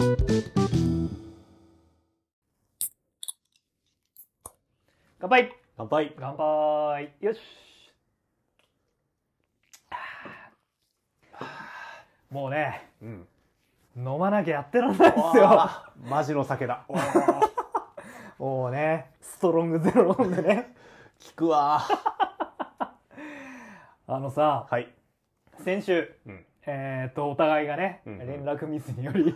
乾杯。乾杯。乾杯。よし。もうねうん。飲まなきゃやってらんないですよ。マジの酒だ。もうねストロングゼロ飲んでね。効くわ あのさはい。先週うんえっ、とお互いがね、うんうん。連絡ミスにより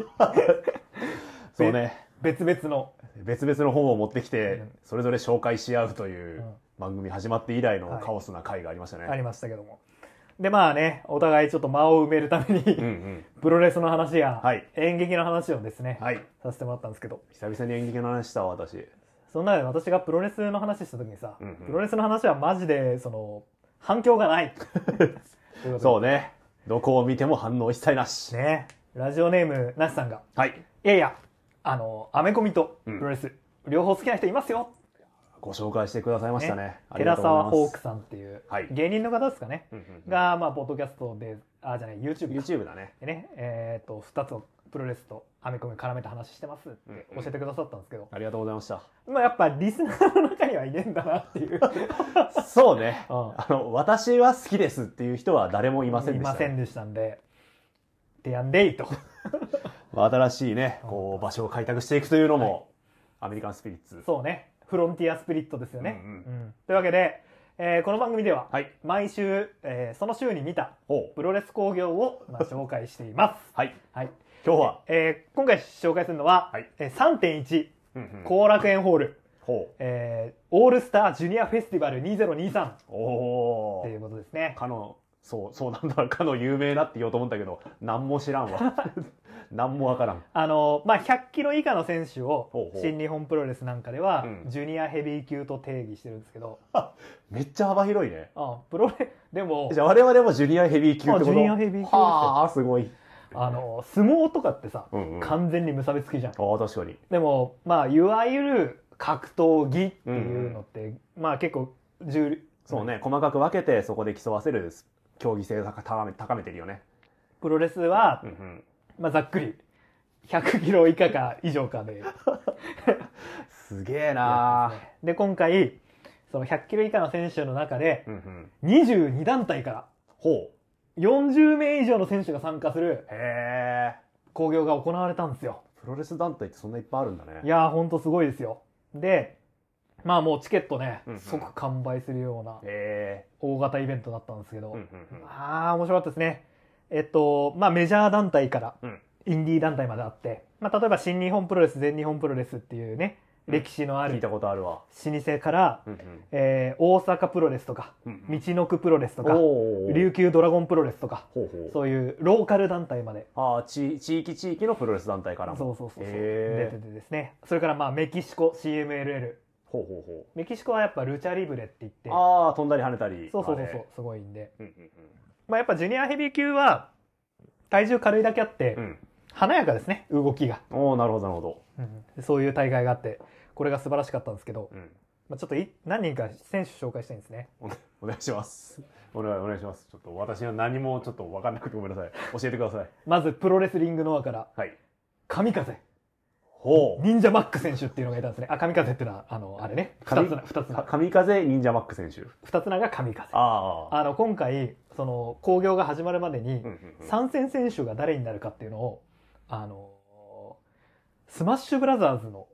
そうね。別々の。別々の本を持ってきてうん。それぞれ紹介し合うといううん。番組始まって以来のはい。カオスな回がありましたね、ありましたけども。でまあねお互いちょっと間を埋めるために、うんうん。プロレスの話や、はい。演劇の話をですね、はい。させてもらったんですけど。久々に演劇の話したわ私。その中で私がプロレスの話した時にさ、うんうん。プロレスの話はマジでその反響がない。そううねどこを見ても反応一切なし。ね。ラジオネームなしさんが。はい。いやいやあのアメコミとプうん。ロレス、両方好きな人いますよ、ご紹介してくださいましたね。ね。寺とうございます沢ホークさんっていう、はい。芸人の方ですかね、うんうんうん。が、まあ、ポッドキャストであじゃない YouTube か。YouTube だね。でね、えっ、と2つのプロレスとアメコミ絡めて話してますって教えてくださったんですけど、ありがとうございました。まあやっぱリスナーの中にはいねえんだなっていう。そうね。うん。あの私は好きですっていう人は誰もいませんでした、ね、いませんでしたんで。でやんでいと。ま あ新しいねこう場所を開拓していくというのも、アメリカンスピリッツ。そうね。フロンティアスピリットですよね、うんうん。うん。というわけで、えーこの番組でははい。毎週、えーその週に見たプロレス興行を、まあ、紹介しています。はい。はい、今日は、えー今回紹介するのは、はい。えー3.1うんうん。後楽園ホール、ほえーオールスタージュニアフェスティバル2023うおおということですね。かのそうそうなんだ。かの有名なって言おうと思ったけど何も知らんわ。何もわからん。あのまあ、100キロ以下の選手を新日本プロレスなんかでは、うん。ジュニアヘビー級と定義してるんですけど。めっちゃ幅広いね。あプロレでもじゃあ我々もジュニアヘビー級ってこと？あジュニアヘビー級ですよ。はあすごいあの相撲とかってさ、うんうん。あ完全に無差別級じゃん。あ確かに。でもまあいわゆる格闘技っていうのって、まあ結構重そうね細かく分けてそこで競わせる競技性を高め高めてるよね。プロレスは、うんうん。まあ、ざっくり。100キロ以下か以上かで。すげえなで今回その100キロ以下の選手の中でうんうん。22団体からほ40名以上の選手が参加するうへえ興行が行われたんですよ。プロレス団体ってそんないっぱいあるんだね。いやーほんとすごいですよ。でまあもうチケットね、うんうん。即完売するようなへ大型イベントだったんですけど、えうんうんうん。ああ面白かったですね。えっとまあメジャー団体からうん。インディー団体まであって、まあ、例えば新日本プロレス全日本プロレスっていうねうん歴史のある聞いたことあるわ。老舗から、うんえー大阪プロレスとかうん道のくプロレスとかおー。琉球ドラゴンプロレスとかほうほう。そういうローカル団体まで。ああ地地域地域のプロレス団体から。もそうそうそうそう。へー。出ててですね。それからまあメキシコ CMLL ほうほうほメキシコはやっぱルチャリブレって言ってうああ飛んだり跳ねたり。そうそうそうそうすごいんで、うんうんまあ、やっぱジュニアヘビー級は体重軽いだけあって、うん。華やかですね動きが、うんおおなるほどなるほど。そういう大会があってこれが素晴らしかったんですけど、うん。まあ、ちょっとい何人か選手紹介したいんですね。お願いします。お願いお願いします。ちょっと私は何もちょっと分かんなくてごめんなさい。教えてください。まずプロレスリングノアからはい。神風。ほう。忍者マック選手っていうのがいたんですね。あ神風っていうのはあのあれね。二神つな二つな。神風忍者マック選手。二つ名が神風。あああの今回その興行が始まるまでに、うんうんうん。参戦選手が誰になるかっていうのをあのスマッシュブラザーズの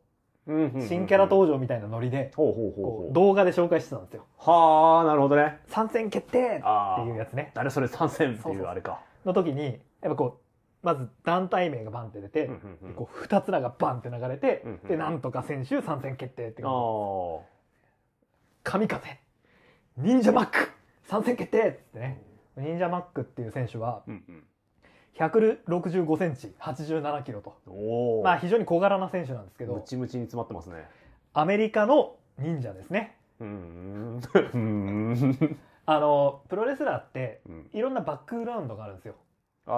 新キャラ登場みたいなノリで、動画で紹介してたんですよ。はあなるほどね。参戦決定っていうやつね。誰それ参戦っていうあれか。の時にやっぱこうまず団体名がバンって出て、うんうんうん。こう2つ名がバンって流れて、うんうんでなんとか選手参戦決定って神風忍者マック参戦決定ってね。忍者マックっていう選手はうんうん165センチ87キロと。まあ非常に小柄な選手なんですけムどチムチに詰まってますね。アメリカの忍者ですね。あのプロレスラーってうん。いろんなバックグラウンドがあるんですよ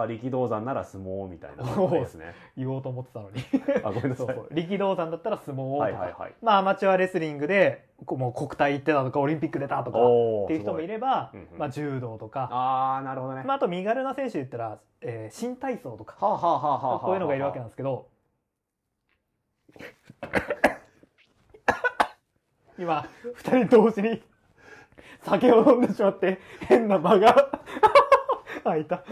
あ力道山なら相撲みたいなですね。言おうと思ってたのに。あごめんなさい。そうそう。力道山だったら相撲とか、はいはいはい、まあアマチュアレスリングでこもう国体行ってたとかオリンピック出たとかっていう人もいれば、うんうん、まあ、柔道とか。ああなるほどね、まあ、あと身軽な選手で言ったら、えー、新体操とか、はあはあはあはあ、こういうのがいるわけなんですけど。今二人同時に酒を飲んでしまって変な間が 開いた。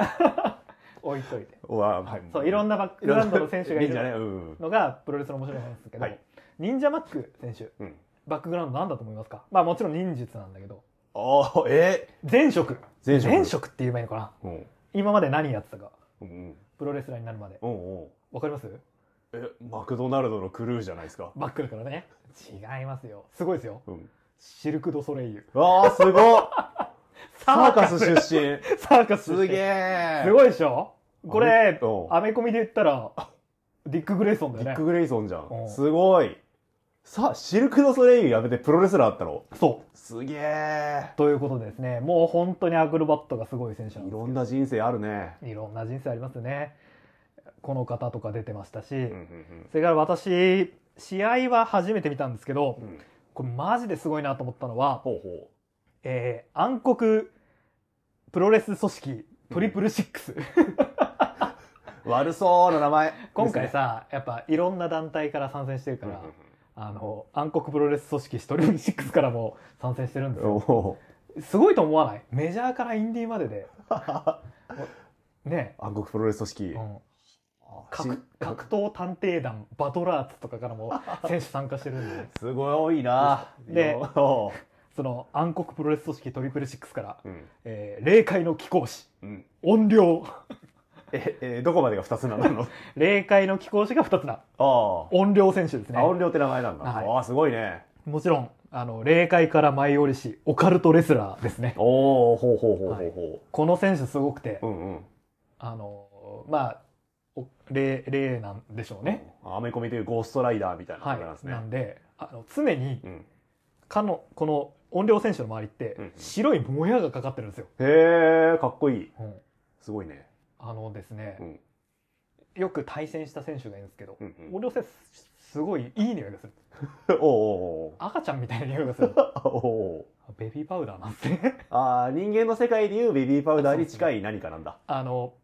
置いといて。うわはい。そういろんなバックグラウンドの選手がいんじゃね。るうん。のがプロレスの面白いんですけど、はい。忍者マック選手。うん。バックグラウンドなんだと思いますか？まあもちろん忍術なんだけど。ああえ？前職。前職。前職って言えばいいのかな？うん。今まで何やってたか。うんプロレスラーになるまで。うんうん。わかります？えマクドナルドのクルーじゃないですか？バックだからね。違いますよ。すごいですよ。うん。シルク・ド・ソレイユ。わあすごっサーカス出身。サーカスすげえ。すごいでしょ？これうん。アメコミで言ったらディック・グレイソンだよね。ディック・グレイソンじゃうん。んすごい。さシルク・ド・ソレイユやめてプロレスラーあったの？そう。すげえ。ということでですねもう本当にアクロバットがすごい選手なんいろですんな人生あるね。いろんな人生ありますよね。この方とか出てましたし、うんうんそれから私試合は初めて見たんですけどうん。うんこれマジですごいなと思ったのは、ほうほえー暗黒プロレス組織トリプルシックス、う悪そうな名前。今回さやっぱいろんな団体から参戦してるから、うんうんあの暗黒プロレス組織トリプルシックスからも参戦してるんですうんよ。おすごいと思わない？メジャーからインディーまでで。ね。暗黒プロレス組織。うん。あ格し格闘探偵団バトラーツとかからも選手参加してるんで。すごいな。でおその暗黒プロレス組織トリプルシックスから、うん。えー霊界の貴公子。うん。音量ええどこまでが2つなの？霊界の貴公子が2つな。あ音量選手ですね。あ青量って名前なんだ。はい。ああすごいね。もちろんあの霊界から舞い降りしオカルトレスラーですね。おおほうほうほうほうほこの選手すごくて、ううんうん。あのまあお霊霊なんでしょうね、アメコミというゴーストライダーみたいなはい感じなんですね。なんであの常にうん。かのこの音量選手の周りってうんうん。白いもやがかかってるんですよ、へえかっこいい。うん。すごいね。あのですね、うん。よく対戦した選手がいるんですけど、うんうん。音量選手すごいいい匂いがする。おお赤ちゃんみたいな匂いがする。おおベビーパウダーなんですね。ああ人間の世界でいうベビーパウダーに近い何かなんだ。あの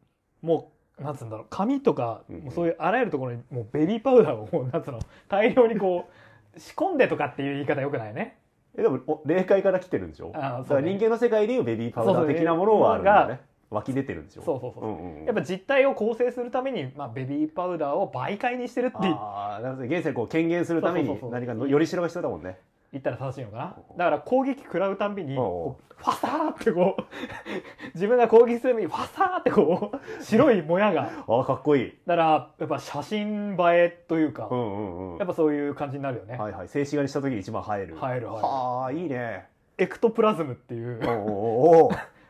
もうなんつうんだろう髪とか、うんうん。もうそういうあらゆるところにもうベビーパウダーをもうなんつうの大量にこう仕込んでとかっていう言い方よくないねえでもお霊界から来てるんでしょ？あーそうね。人間の世界でいうベビーパウダー的なものはあるんだよね湧き出てるんでしょ？そうそうそう、う。んうんうん。やっぱ実態を構成するために、まあ、ベビーパウダーを媒介にしてるって言ああなるほど現世にこう権限するために何かのよりしろが必要だもんねったら正しいのかな？だから攻撃食らうたんびにファサーってこう 自分が攻撃するたびにファサーってこう 白いもやが。ああかっこいい。だからやっぱ写真映えというか、うんうんうん。やっぱそういう感じになるよね、はいはい。静止画にした時に一番映える。映えるはあいいね。エクトプラズムっていう。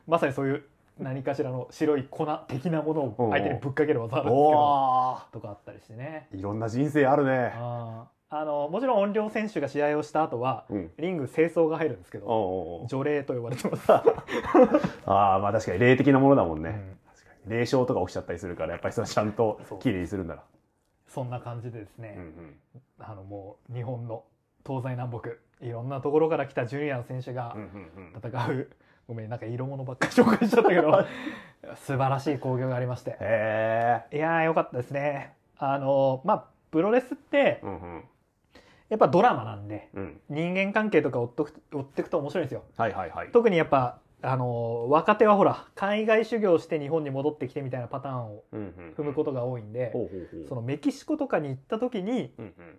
まさにそういう何かしらの白い粉的なものを相手にぶっかける技なんですけおど。おとかあったりしてね。いろんな人生あるね。あーあのもちろん音量選手が試合をした後はうん。リング清掃が入るんですけどおうおうおう。除霊と呼ばれてます、ああまあ確かに霊的なものだもんね、うん。確かに霊障とか起きちゃったりするからやっぱりそれはちゃんとそうきれいにするんだなそんな感じでですね、うんうん。あのもう日本の東西南北いろんなところから来たジュニアの選手がうんうんうん。戦う、ごめんなんか色物ばっかり紹介しちゃったけど 素晴らしい興行がありまして。へえいやーよかったですね。あのまあプロレスってうんうんやっぱドラマなんでうん。人間関係とか追っとく追っていくと面白いんですよ。はいはいはい。特にやっぱあの若手はほら海外修行して日本に戻ってきてみたいなパターンを踏むことが多いんで、そのメキシコとかに行った時にうんうん。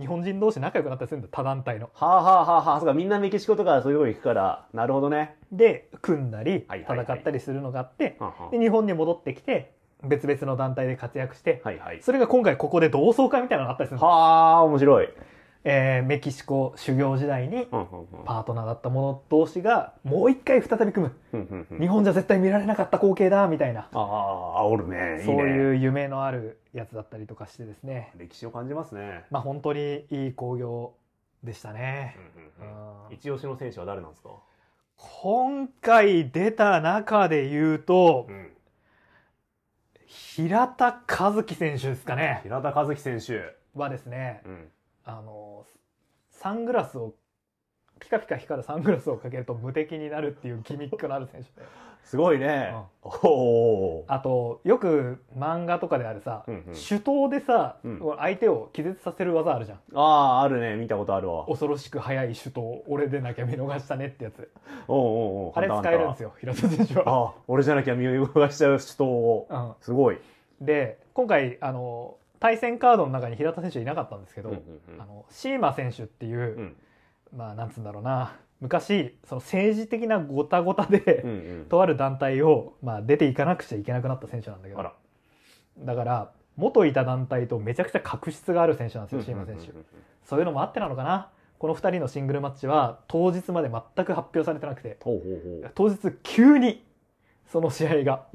日本人同士仲良くなったりするんだ他団体の。はあはあはあはあ。そうかみんなメキシコとかそういうとこ行くから。なるほどね。で組んだり戦ったりするのがあってで日本に戻ってきて別々の団体で活躍してはいはい。それが今回ここで同窓会みたいなのがあったりするんですよ。はあ面白いえーメキシコ修行時代にパートナーだった者同士がもう一回再び組む。日本じゃ絶対見られなかった光景だみたいな。ああおるね。そうねいう夢のあるやつだったりとかしてですね。歴史を感じますね。まあ本当にいい興行でしたね。一押しの選手は誰なんですか？今回出た中で言うとうん。平田和樹選手ですかね。平田和樹選手。はですね。うんあのサングラスをピカピカ光るサングラスをかけると無敵になるっていうギミックのある選手。ですごいね、うん。おおあとよく漫画とかであるさ、うんうん。手刀でさ、うん。相手を気絶させる技あるじゃん。あああるね。見たことあるわ。おう恐ろしく速い手刀俺でなきゃ見逃したねってやつ。おうおうあれ使えるんですよよ平田選手は、ああ俺じゃなきゃ見逃しちゃう人を。うん、すごい、で今回あの対戦カードの中に平田選手いなかったんですけど、うんうんうん。あのシーマ選手っていう、うん。まあなんつうんだろうな。昔その政治的なごたごたで、うんうん。とある団体を、まあ、出ていかなくちゃいけなくなった選手なんだけど。だから元いた団体とめちゃくちゃ確執がある選手なんですよ、シーマ選手、そういうのもあってなのかな。この2人のシングルマッチは当日まで全く発表されてなくて。当日急にその試合が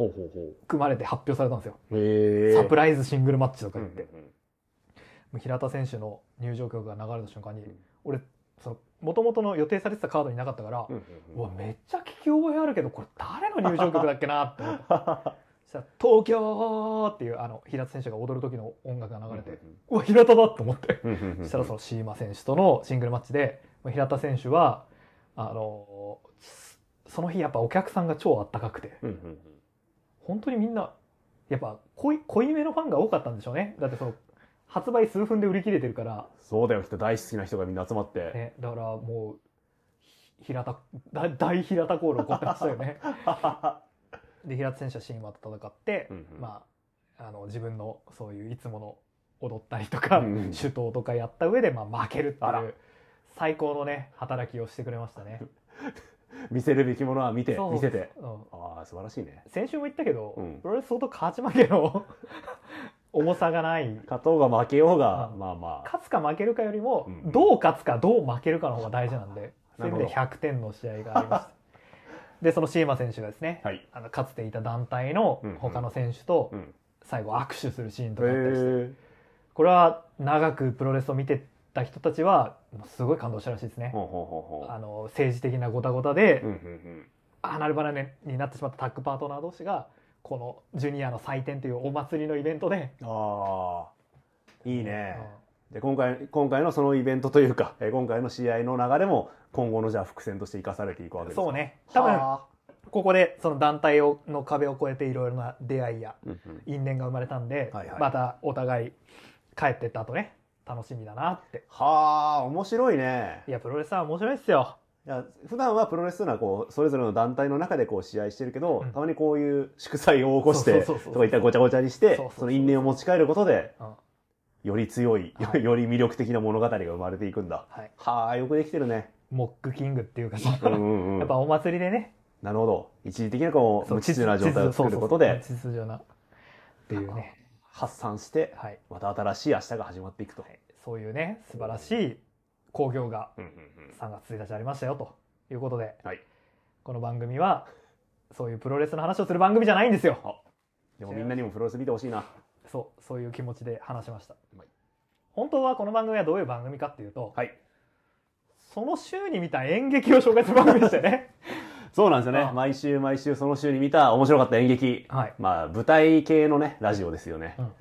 組まれて発表されたんですよ、うへえサプライズシングルマッチとかうんうん言って、もう平田選手の入場曲が流れた瞬間に、ん。俺その元々の予定されてたカードになかったから、うんうんうわめっちゃ聞き覚えあるけどこれ誰の入場曲だっけなって思って そしたら「東京!」っていうあの平田選手が踊る時の音楽が流れて、うわ平田だと思って。うんうんうんうん。そしたらそのシーマ選手とのシングルマッチで平田選手はあのその日やっぱお客さんが超あったかくて。うんうんうん。本当にみんなやっぱ濃い濃いめのファンが多かったんでしょうね。だってその発売数分で売り切れてるから、そうだよきっと大好きな人がみんな集まって、ね、だからもうひ平田大大平田コール起こってましたよね。で平田選手はシーマと戦って、うんうん。まあ、あの自分のそういういつもの踊ったりとか、うんうん。手刀とかやった上で、まあ、負けるっていう最高のね働きをしてくれましたね。見せるべきものは見て見せて。うん。ああ素晴らしいね。先週も言ったけど、うん。プロレス相当勝ち負けの 重さがない。勝とうが負けようが、うん。まあまあ。勝つか負けるかよりも、うん。どう勝つかどう負けるかの方が大事なんで。そう。いう意味でな100点の試合がありました でそのシーマ選手がですね、はい。あのかつていた団体の他の選手とうん。最後握手するシーンとへかあったりして、えこれは長くプロレスを見てた人たちはすごい感動したらしいですね、あの政治的なごたごたで、離れ離れになってしまったタッグパートナー同士がこのジュニアの祭典というお祭りのイベントで、うんああいいね、で今回今回のそのイベントというかえー今回の試合の流れも今後のじゃあ伏線として生かされていくわけですか？そうね。多分はここでその団体をの壁を越えていろいろな出会いや因縁が生まれたんで、またお互い帰ってった後ね楽しみだなって。はあ面白いね。いやプロレスは面白いっすよ。いや普段はプロレスというのはこうそれぞれの団体の中でこう試合してるけど、うん。たまにこういう祝祭を起こしてとかいったらごちゃごちゃにしてその因縁を持ち帰ることでうん。より強い、はい。より魅力的な物語が生まれていくんだ。はい。はあよくできてるね。モックキングっていうかさ、うんやっぱお祭りでね。なるほど。一時的なこう無秩序な状態を作ることで秩序な。っていうね、発散してはい、また新しい明日が始まっていくと、そういうね素晴らしい興行がうんうんうん。3月1日ありましたよということではい。この番組はそういうプロレスの話をする番組じゃないんですよ。でもみんなにもプロレス見てほしいな。そうそういう気持ちで話しました、はい。本当はこの番組はどういう番組かっていうと、はい。その週に見た演劇を紹介する番組でしたよね。そうなんですよね。あ毎週毎週その週に見た面白かった演劇。はい、まあ舞台系のねラジオですよね、うん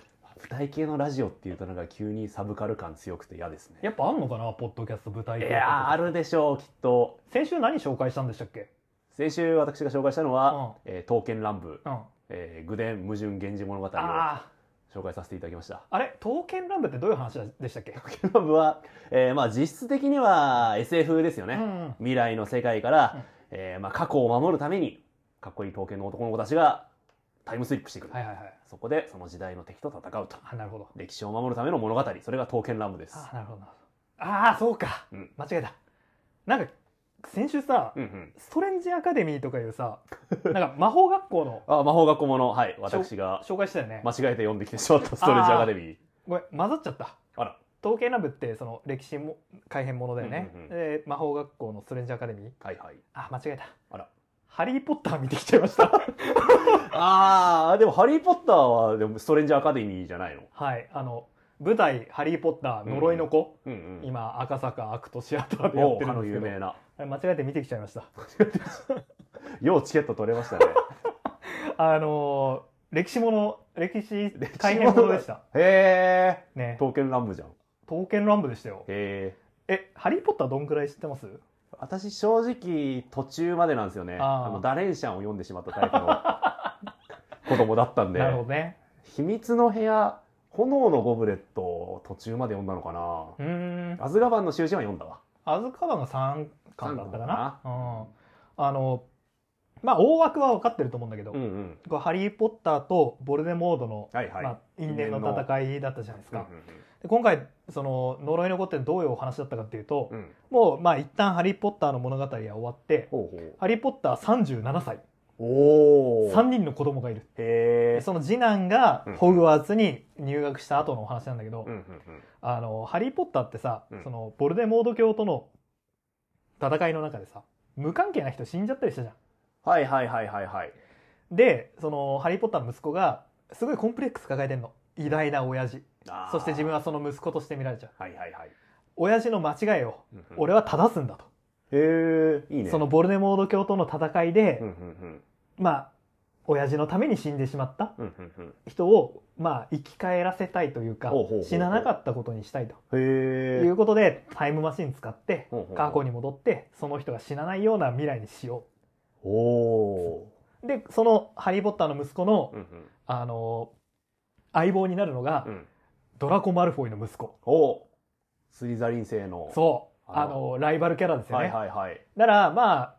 舞台系のラジオっていうとなんか急にサブカル感強くて嫌ですね。やっぱあんのかなポッドキャスト舞台い系やーあるでしょうきっと。先週何紹介したんでしたっけ？先週私が紹介したのはうん「えー刀剣乱舞。うん」えー「愚伝矛盾源氏物語」をあ紹介させていただきました。ああれ？刀剣乱舞ってどういう話でしたっけ、刀剣乱舞は、えーまあ実質的には SF ですよね、うんうん。未来の世界から、うん。えーまあ、過去を守るためにかっこいい刀剣の男の子たちがタイムスリップしてくる、はいはいはい。そこでその時代の敵と戦うと。あなるほど。歴史を守るための物語。それが刀剣乱舞です。あなるほどああそうか、うん。間違えた。なんか先週さ、うんうん。ストレンジアカデミーとかいうさなんか魔法学校の あ魔法学校もの。はい私が紹介したよね。間違えて読んできてしまったストレンジアカデミー。ごめん混ざっちゃった。あら。統計ラブってその歴史も改変ものだよね、うんうんうん。で魔法学校のストレンジアカデミー。はいはい。あ間違えた。あらハリー・ポッター見てきちゃいました。ああでも「ハリー・ポッター」はでもストレンジアカデミーじゃないの？はいあの舞台「ハリー・ポッター呪いの子」うんうん今赤坂アクトシアターでやってるんですけど。有名な。間違えて見てきちゃいました。ようチケット取れましたね。あのー歴史もの歴史改変ものでした。へえね。刀剣乱舞じゃん。刀剣乱舞でしたよ。へえハリー・ポッターどんくらい知ってます？え私正直途中までなんですよね。あのダレンシャンを読んでしまったタイプの 子供だったんで。なるほどね。秘密の部屋炎のゴブレットを途中まで読んだのかな。うーん。アズガバンの囚人は読んだわ。アズカバンが3巻だったかな。三うん、あのまあ大枠は分かってると思うんだけど、うんうん。これハリー・ポッターとボルデモードの、はいはい、まあ、因縁の戦いだったじゃないですか、うんで今回その呪いの子ってどういうお話だったかっていうと、うん。うんもうまあ一旦ハリー・ポッターの物語は終わってほうほう。ハリー・ポッター37歳。おお3人の子供がいるへその次男がうん。ホグワーツに入学した後のお話なんだけど、うんうんうん。あのハリー・ポッターってさ、うん。そのボルデモード教との戦いの中でさ無関係な人死んじゃったりしたじゃん。はいはいはいはいはい。でそのハリー・ポッターの息子がすごいコンプレックス抱えてんの。偉大な親父。そして自分はその息子として見られちゃう。はいはいはい、親父の間違いを俺は正すんだと、へえいいね。そのボルデモード教との戦いで、まあ親父のために死んでしまった人をまあ生き返らせたいというか死ななかったことにしたいと。いうことでタイムマシン使って過去に戻ってその人が死なないような未来にしよおおうでそのハリー・ポッターの息子の、ーうんうん。あの相棒になるのが、うん。ドラコ・マルフォイの息子。おスリザリン星のそう。ああののライバルキャラですよね、はいはいはい。だからまあ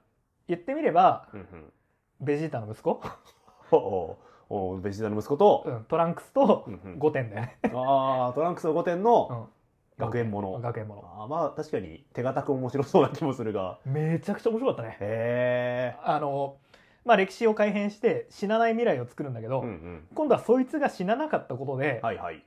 言ってみればうんうん。ベジータの息子、おおおベジータの息子とうん、トランクスとうんうん。5点だよね、ああトランクスの5点うのん、学園もの。学園もの。あーまあ確かに手堅く面白そうな気もするが。めちゃくちゃ面白かったね。へえあのまあ歴史を改変して死なない未来を作るんだけど、うんうん。今度はそいつが死ななかったことで、はいはい。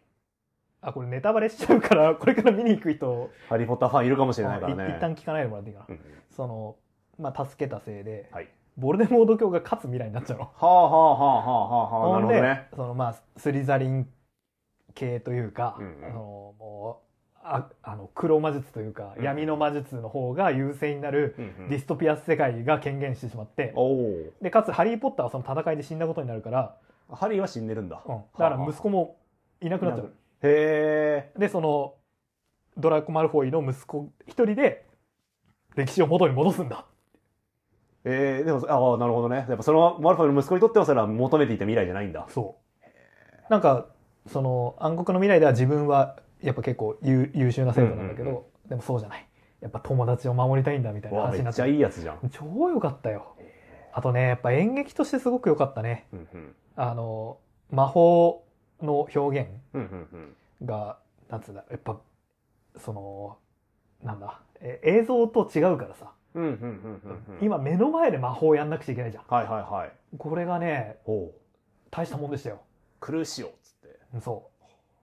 あこれネタバレしちゃうから これから見に行く人ハリー・ポッターファンいるかもしれないからいね一旦聞かないでもらっていいかな、うんうん。そのまあ助けたせいではい。ボルデモード教が勝つ未来になっちゃうの。はあはあはあはあはあなるほどね。そのまあスリザリン系というか、うんうん。あのもうああの黒魔術というか、うん。闇の魔術の方が優勢になるうんうん。ディストピア世界が権限してしまって、おお。でかつハリー・ポッターはその戦いで死んだことになるから、ハリーは死んでるんだ。うん、だから息子もいなくなっちゃう。へえ。でそのドラコ・マルフォイの息子一人で歴史を元に戻すんだ。えー、でもああなるほどね。やっぱそのマルフォイの息子にとってはそれは求めていた未来じゃないんだ。そう。なんかその暗黒の未来では自分はやっぱ結構優優秀な生徒なんだけど、うんうんでもそうじゃない。やっぱ友達を守りたいんだみたいなわあめっちゃ話になって。いいやつじゃん。超良かったよ。あとねやっぱ演劇としてすごく良かったね。うんうんあの魔法の表現うんうんうん。がなんつうんだやっぱそのなんだえ映像と違うからさ、うんうんうんうんうん。今目の前で魔法やんなくちゃいけないじゃん。はいはいはい。これがね大したもんでしたよ。クルーシオっつって。そう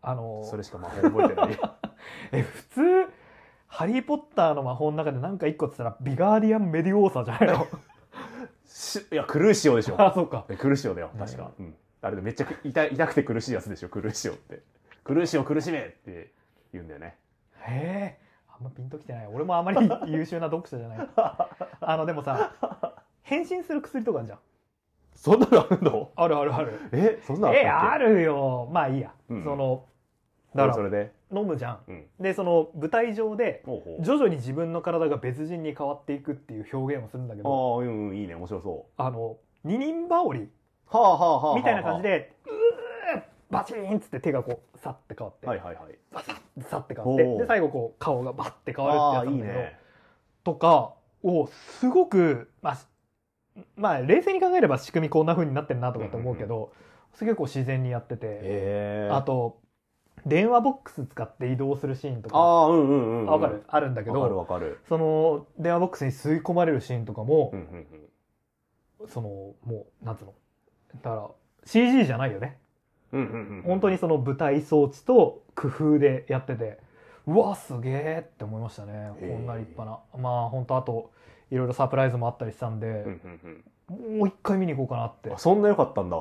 あのそれしか魔法覚えてない。え普通ハリー・ポッターの魔法の中で何か一個っつったらビガーディアン・メディオーサじゃないの？しいやクルーシオでしょ。あそうか。クルーシオだよ確か、うん、あれでめっちゃ痛い痛くて苦しいやつでしょクルーシオって。クルーシオ苦しめって言うんだよね。へえあんまピンときてない。俺もあまり優秀な読者じゃない。あのでもさ変身する薬とかあるじゃんそんなのあるの？あるあるある。えそんなのえあるよ。まあいいや、うん。そのだからそれで？飲むじゃん。うん。でその舞台上でほうほう。徐々に自分の体が別人に変わっていくっていう表現をするんだけあど。あうんうんいいね。面白そあの二人羽織うはあはあはあはあ。みたいな感じでうーバチーンっつって手がこうさって変わって、はいはいはい。バサッさって変わって。で最後こう顔がバッて変わるってやつなんだけど。ね。とかをすごくまあしまあ冷静に考えれば仕組みこんな風になってるなとかって思うけど、すげえこう自然にやってて、あと電話ボックス使って移動するシーンとかああうんうんうんうん。あわかる？あるんだけわかるどわかる。その電話ボックスに吸い込まれるシーンとかもうん、うんうん。そのもうなんつうの？だから CG じゃないよね。うんうんうん本当にその舞台装置と工夫でやっててうわすげえって思いましたね。こんな立派な。まあ本当あといろいろサプライズもあったりしたんで、うんうんうん。もう一回見に行こうかなって。あそんな良かったんだ。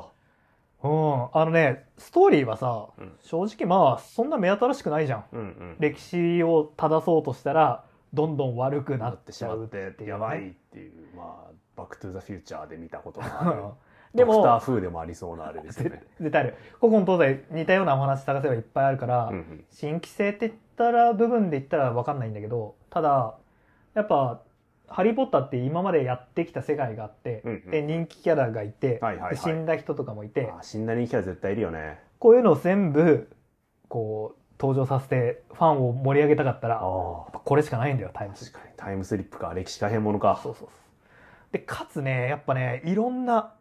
うん。あのねストーリーはさ、うん。正直まあそんな目新しくないじゃん。うんうん。歴史を正そうとしたらどんどん悪くなってしまうっていうね。てやばいっていう。まあバックトゥザフューチャーで見たことがある。でドクターも風でもありそうなあれですよね。絶対ある古今東西似たようなお話探せばいっぱいあるから、うんうん新規性って言ったら部分で言ったら分かんないんだけどただやっぱハリー・ポッターって今までやってきた世界があって、うんうんで人気キャラがいて、はいはいはい。で死んだ人とかもいて、あ死んだ人気キャラ絶対いるよね。こういうのを全部こう登場させてファンを盛り上げたかったらこれしかないんだよタイムスリップ。タイムスリップか歴史改変ものかそうそう。でかつねやっぱねいろんな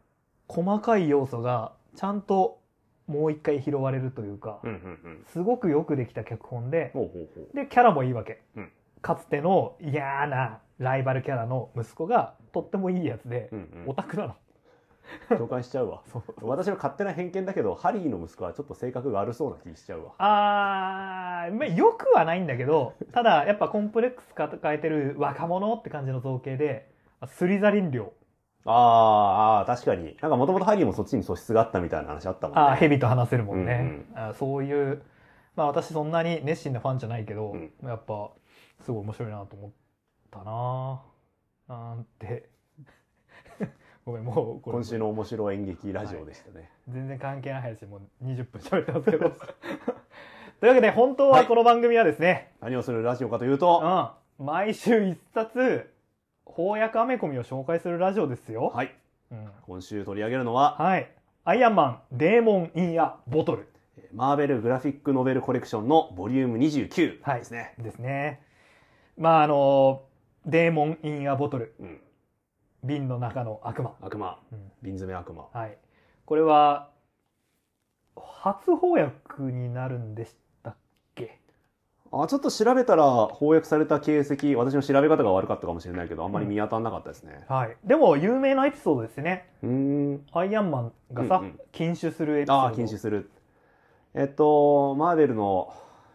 細かい要素がちゃんともう一回拾われるというか、うんうんうん。すごくよくできた脚本でほうほうほう。でキャラもいいわけ、うん。かつての嫌なライバルキャラの息子がとってもいいやつで、うんオタクなの。うん共感しちゃうわ。私の勝手な偏見だけどハリーの息子はちょっと性格が悪そうな気しちゃうわ。あーまあよくはないんだけどただやっぱコンプレックス抱えてる若者って感じの造形でスリザリン寮あーあー確かに。なんかもともとハリーもそっちに素質があったみたいな話あったもんね。あー蛇と話せるもんね、うん。あーそういうまあ私そんなに熱心なファンじゃないけど、うん。やっぱすごい面白いなと思ったななんて。ごめんもう今週の面白演劇ラジオでしたね、全然関係ない話もう20分喋ってますけど。というわけで本当はこの番組はですね、何をするラジオかというと、うん、毎週一冊翻訳アメコミを紹介するラジオですよ、はい。うん。今週取り上げるのははい。アイアンマンデーモン・イン・ア・ボトル。マーベルグラフィックノベルコレクションのボリューム29はい。ですね、ですね。まああのデーモン・イン・ア・ボトルうん、瓶の中の悪魔、悪魔。うん。瓶詰め悪魔。はい。これは初翻訳になるんでしたっけ？あちょっと調べたら翻訳された形跡私の調べ方が悪かったかもしれないけどあんまり見当たらなかったですね。はい。でも有名なエピソードですね。うーん。アイアンマンがさ、うんうん。禁酒するエピソード。ああ禁止する。えっとマーベルの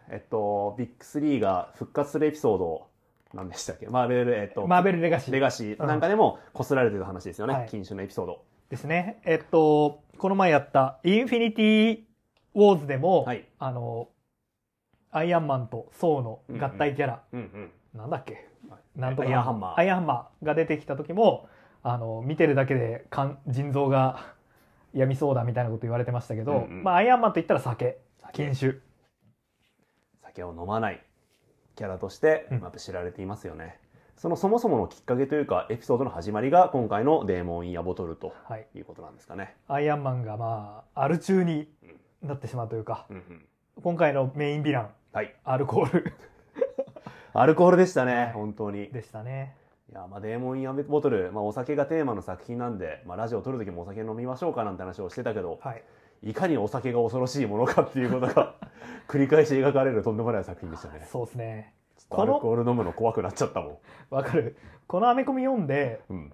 えっとビッグ3が復活するエピソード何でしたっけ？マーベルえっとマーベルレガシーレガシーなんかでもこすられてる話ですよね、はい。禁酒のエピソード。ですね。えっとこの前やったインフィニティウォーズでも、はい。あのアイアンマンとソーの合体キャラ、うんうん。なんだっけ？はい。なんとか。アイアンハンマー。アイアンマーが出てきた時もあの見てるだけで肝腎臓が病みそうだみたいなこと言われてましたけど、うんうん。まあ、アイアンマンといったら酒。酒。禁酒。酒を飲まないキャラとしてうん。やっぱ知られていますよね、そのそもそものきっかけというかエピソードの始まりが今回のデーモン・イン・ヤボトルとはい。いうことなんですかね、アイアンマンがまあアル中になってしまうというかうんうん。今回のメインヴィランはい。アルコール。アルコールでしたね、はい。本当に。でしたね。いやまあデーモン・イン・ヤボトル、まあ、お酒がテーマの作品なんで、まあ、ラジオを撮る時もお酒飲みましょうかなんて話をしてたけどはいいかにお酒が恐ろしいものかっていうことが 繰り返し描かれるとんでもない作品でしたね。そうですね。アルコール飲むの怖くなっちゃったもわかる。このアメコミ読んでん、うん、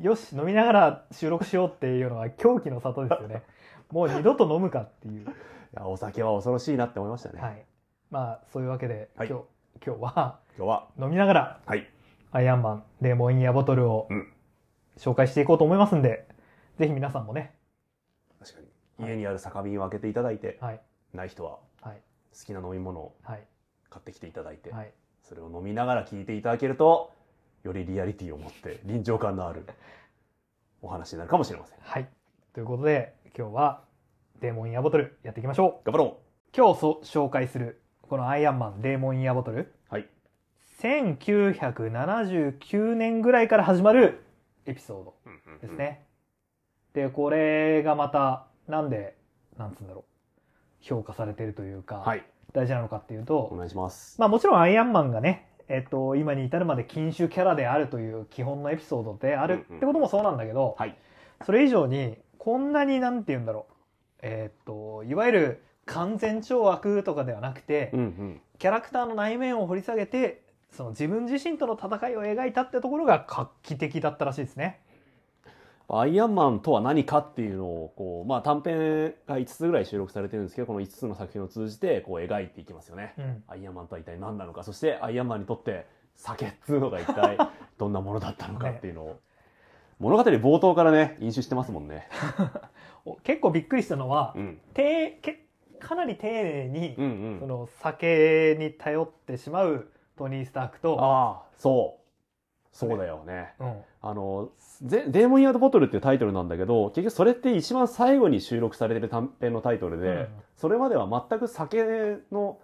よし飲みながら収録しようっていうのは狂気の里ですよね。もう二度と飲むかっていう。いやお酒は恐ろしいなって思いましたね、はい。まあそういうわけで、はい。今日今日は今日は飲みながらはい。アイアンマンデーモンインやボトルをうん。紹介していこうと思いますんで、ぜひ皆さんもね家にある酒瓶を開けていただいて、はい。ない人ははい。好きな飲み物をはい。買ってきていただいて、はい。それを飲みながら聞いていただけるとよりリアリティを持って臨場感のある お話になるかもしれません。はい。ということで今日はデーモンインやボトルやっていきましょう。頑張ろ今日そ紹介するこのアイアンマンデーモンインやボトル。うはい。1979年ぐらいから始まるエピソードですね。で、これがまた、なんで、なんつうんだろう、評価されてるというか、はい。大事なのかっていうおと、願いします。まあもちろんアイアンマンがね、えっと、今に至るまで禁酒キャラであるという基本のエピソードであるってこともそうなんだけど、はい。それ以上に、こんなになんて言うんだろう、えっと、いわゆる完全懲悪とかではなくて、うんうん。キャラクターの内面を掘り下げて、その自分自身との戦いを描いたってところが画期的だったらしいですね。アイアンマンとは何かっていうのをこう、まあ、短編が5つぐらい収録されてるんですけどこの5つの作品を通じてこう描いていきますよね、うん。アイアンマンとは一体何なのかそしてアイアンマンにとって酒っつうのが一体 どんなものだったのかっていうのを、物語冒頭からね飲酒してますもんね、お結構びっくりしたのは、うん、てけかなり丁寧に、うんうん。その酒に頼ってしまうトニー・スタークと、ああそう。そうだよね。うん、あのゼデーモン・イヤード・ボトルっていうタイトルなんだけど結局それって一番最後に収録されてる短編のタイトルで、うん。それまでは全く酒の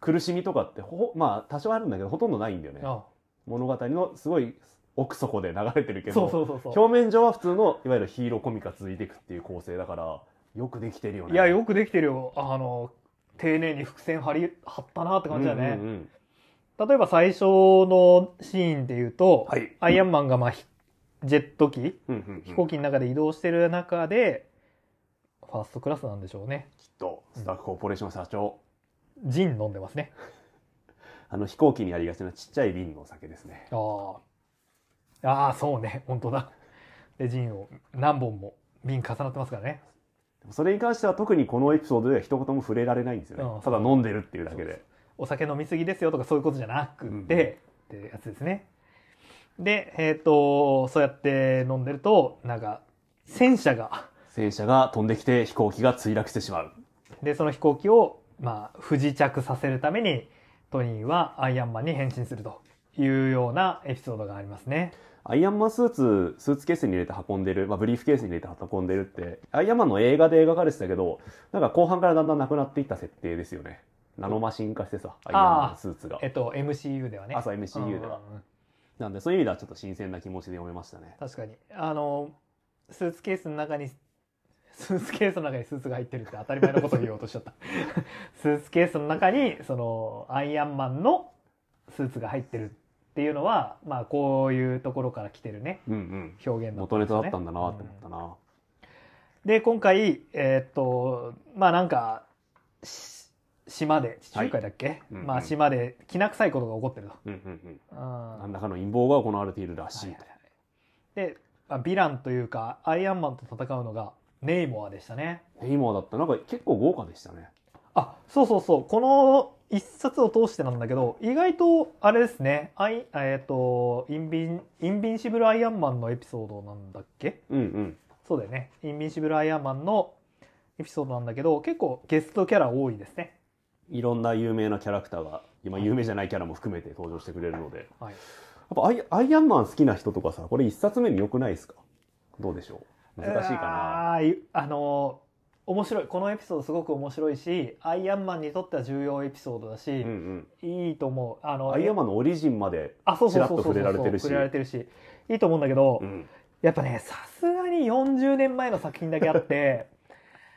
苦しみとかってほほまあ多少あるんだけどほとんどないんだよね。あ。物語のすごい奥底で流れてるけど表面上は普通のいわゆるヒーローコミが続いていくっていう構成だからよくできてるよね。いやよくできてるよ。あの丁寧に伏線張り張ったなって感じだね、うんうんうん。例えば最初のシーンで言うと、はい。アイアンマンがまあひジェット機うんうんうん。飛行機の中で移動してる中で、ファーストクラスなんでしょうね。きっとスタッフコーポレーション社長、ジン飲んでますね。あの飛行機にありがちなちっちゃい瓶のお酒ですね。ああああそうね。本当だ。でジンを何本も瓶重なってますからね。それに関しては特にこのエピソードでは一言も触れられないんですよね、うんただ飲んでるっていうだけで。お酒飲みすぎですよとかそういうことじゃなくうんて、ってやつですねでえっ、とそうやって飲んでるとなんか戦車が戦車が飛んできて飛行機が墜落してしまう。でその飛行機をまあ不時着させるためにトニーはアイアンマンに変身するというようなエピソードがありますね。アイアンマンスーツスーツケースに入れて運んでる、まあ、ブリーフケースに入れて運んでるってアイアンマンの映画で描かれてたけどなんか後半からだんだんなくなっていった設定ですよね。ナノマシン化してさアイアンマンスーツが。えっと MCU ではね。あそう MCU では。うんうんうんなんでそういう意味ではちょっと新鮮な気持ちで読めましたね。確かに。あのスーツケースの中にスーツケースの中にスーツが入ってるって当たり前のことを言おうとしちゃった。スーツケースの中にそのアイアンマンのスーツが入ってるっていうのはまあこういうところから来てるね。うんうん。表現だ元ネタだったんんだなって思ったな、で今回えーっとまあなんかし島で地中海だっけ、うんうん。まあ島できな臭いことが起こってると、うんうんうん。うん何らかの陰謀が行われているらしいと、はいはいはい。で、まあ、ヴィランというかアイアンマンと戦うのがネイモアでしたね。今だった。なんか結構豪華でしたね。あそうそうそう。この一冊を通してなんだけど意外とあれですね。アイえっ、とインビンインビンシブルアイアンマンのエピソードなんだっけ？うんうん。そうだよね。インビンシブルアイアンマンのエピソードなんだけど結構ゲストキャラ多いですねいろんな有名なキャラクターが今有名じゃないキャラも含めて登場してくれるので。やっはいぱアイアイアンマン好きな人とかさこれ一冊目に良くないですか？どうでしょう？難しいかな。あのー面白い。このエピソードすごく面白いしアイアンマンにとっては重要エピソードだし、うんいいと思う。あのうんアイアンマンのオリジンまであそうそうそうそうそう。ちらっと触れられてるし。触れられてるし。いいと思うんだけど、うん。やっぱねさすがに40年前の作品だけあって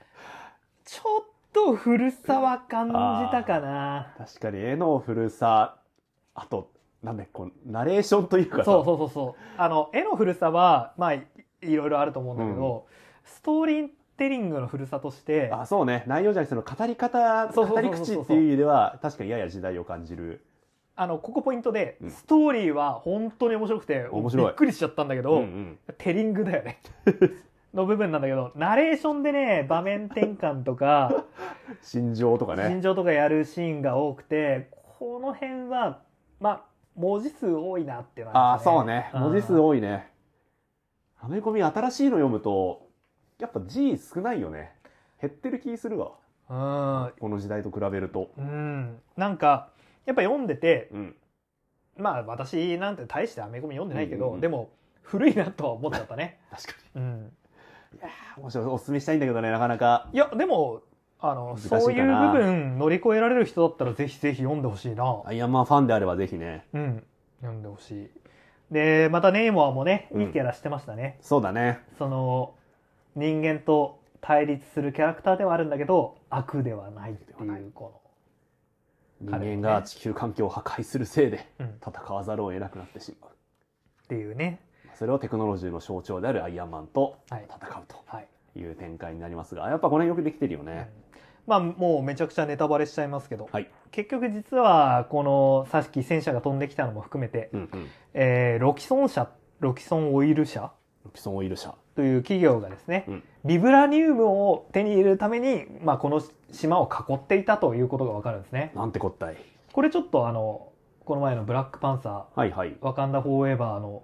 ちょっと古さは感じたかな。確かに絵の古さあとなんだこうナレーションというかさ。そうそうそうそう。あの絵の古さはまあいいろいろあると思うんだけど、ストーリーテリングの古さとしてあそうね。内容じゃなくてその語り方語り口っていう意味では確かにやや時代を感じる。あのここポイントで、うん。ストーリーは本当に面白くて面白い。びっくりしちゃったんだけど、うんうん。テリングだよねの部分なんだけどナレーションでね場面転換とか 心情とかね。心情とかやるシーンが多くてこの辺はまあ文字数多いなっていうのあはあそうね。うん。文字数多いね。アメコミ新しいの読むとやっぱ字少ないよね。減ってる気するわ。うん。この時代と比べると。うん。なんかやっぱ読んでてうん。まあ私なんて大してアメコミ読んでないけど、うんうんうん。でも古いなとは思っちゃったね、確かうん、にいやー面白いおすすめしたいんだけどねなかなか。いやでもあのそういう部分乗り越えられる人だったらぜひぜひ読んでほしいな。アイアンマンファンであればぜひね。うん読んでほしい。でまたネイモアもねうん。いいキャラしてましたね、そうだね。その人間と対立するキャラクターではあるんだけど悪ではないっていい。うこ人彼もね。間が地球環境を破壊するせいでの、うん、戦わざるを得なくなってしまう。っていうねそれをテクノロジーの象徴であるアイアンマンとはい。戦うとはい、いう展開になりますがやっぱこの辺よくできてるよね、まあもうめちゃくちゃネタバレしちゃいますけど、はい。結局実はこのさっき戦車が飛んできたのも含めて、うんうん。えーロキソン社ロキソンオイル社ロキソンオイル社という企業がですね、うん。ビブラニウムを手に入れるために、まあ、この島を囲っていたということがわかるんですね。なんてこったい。これちょっとあのこの前のブラックパンサはいはい。ーワカンダ・フォーエバーの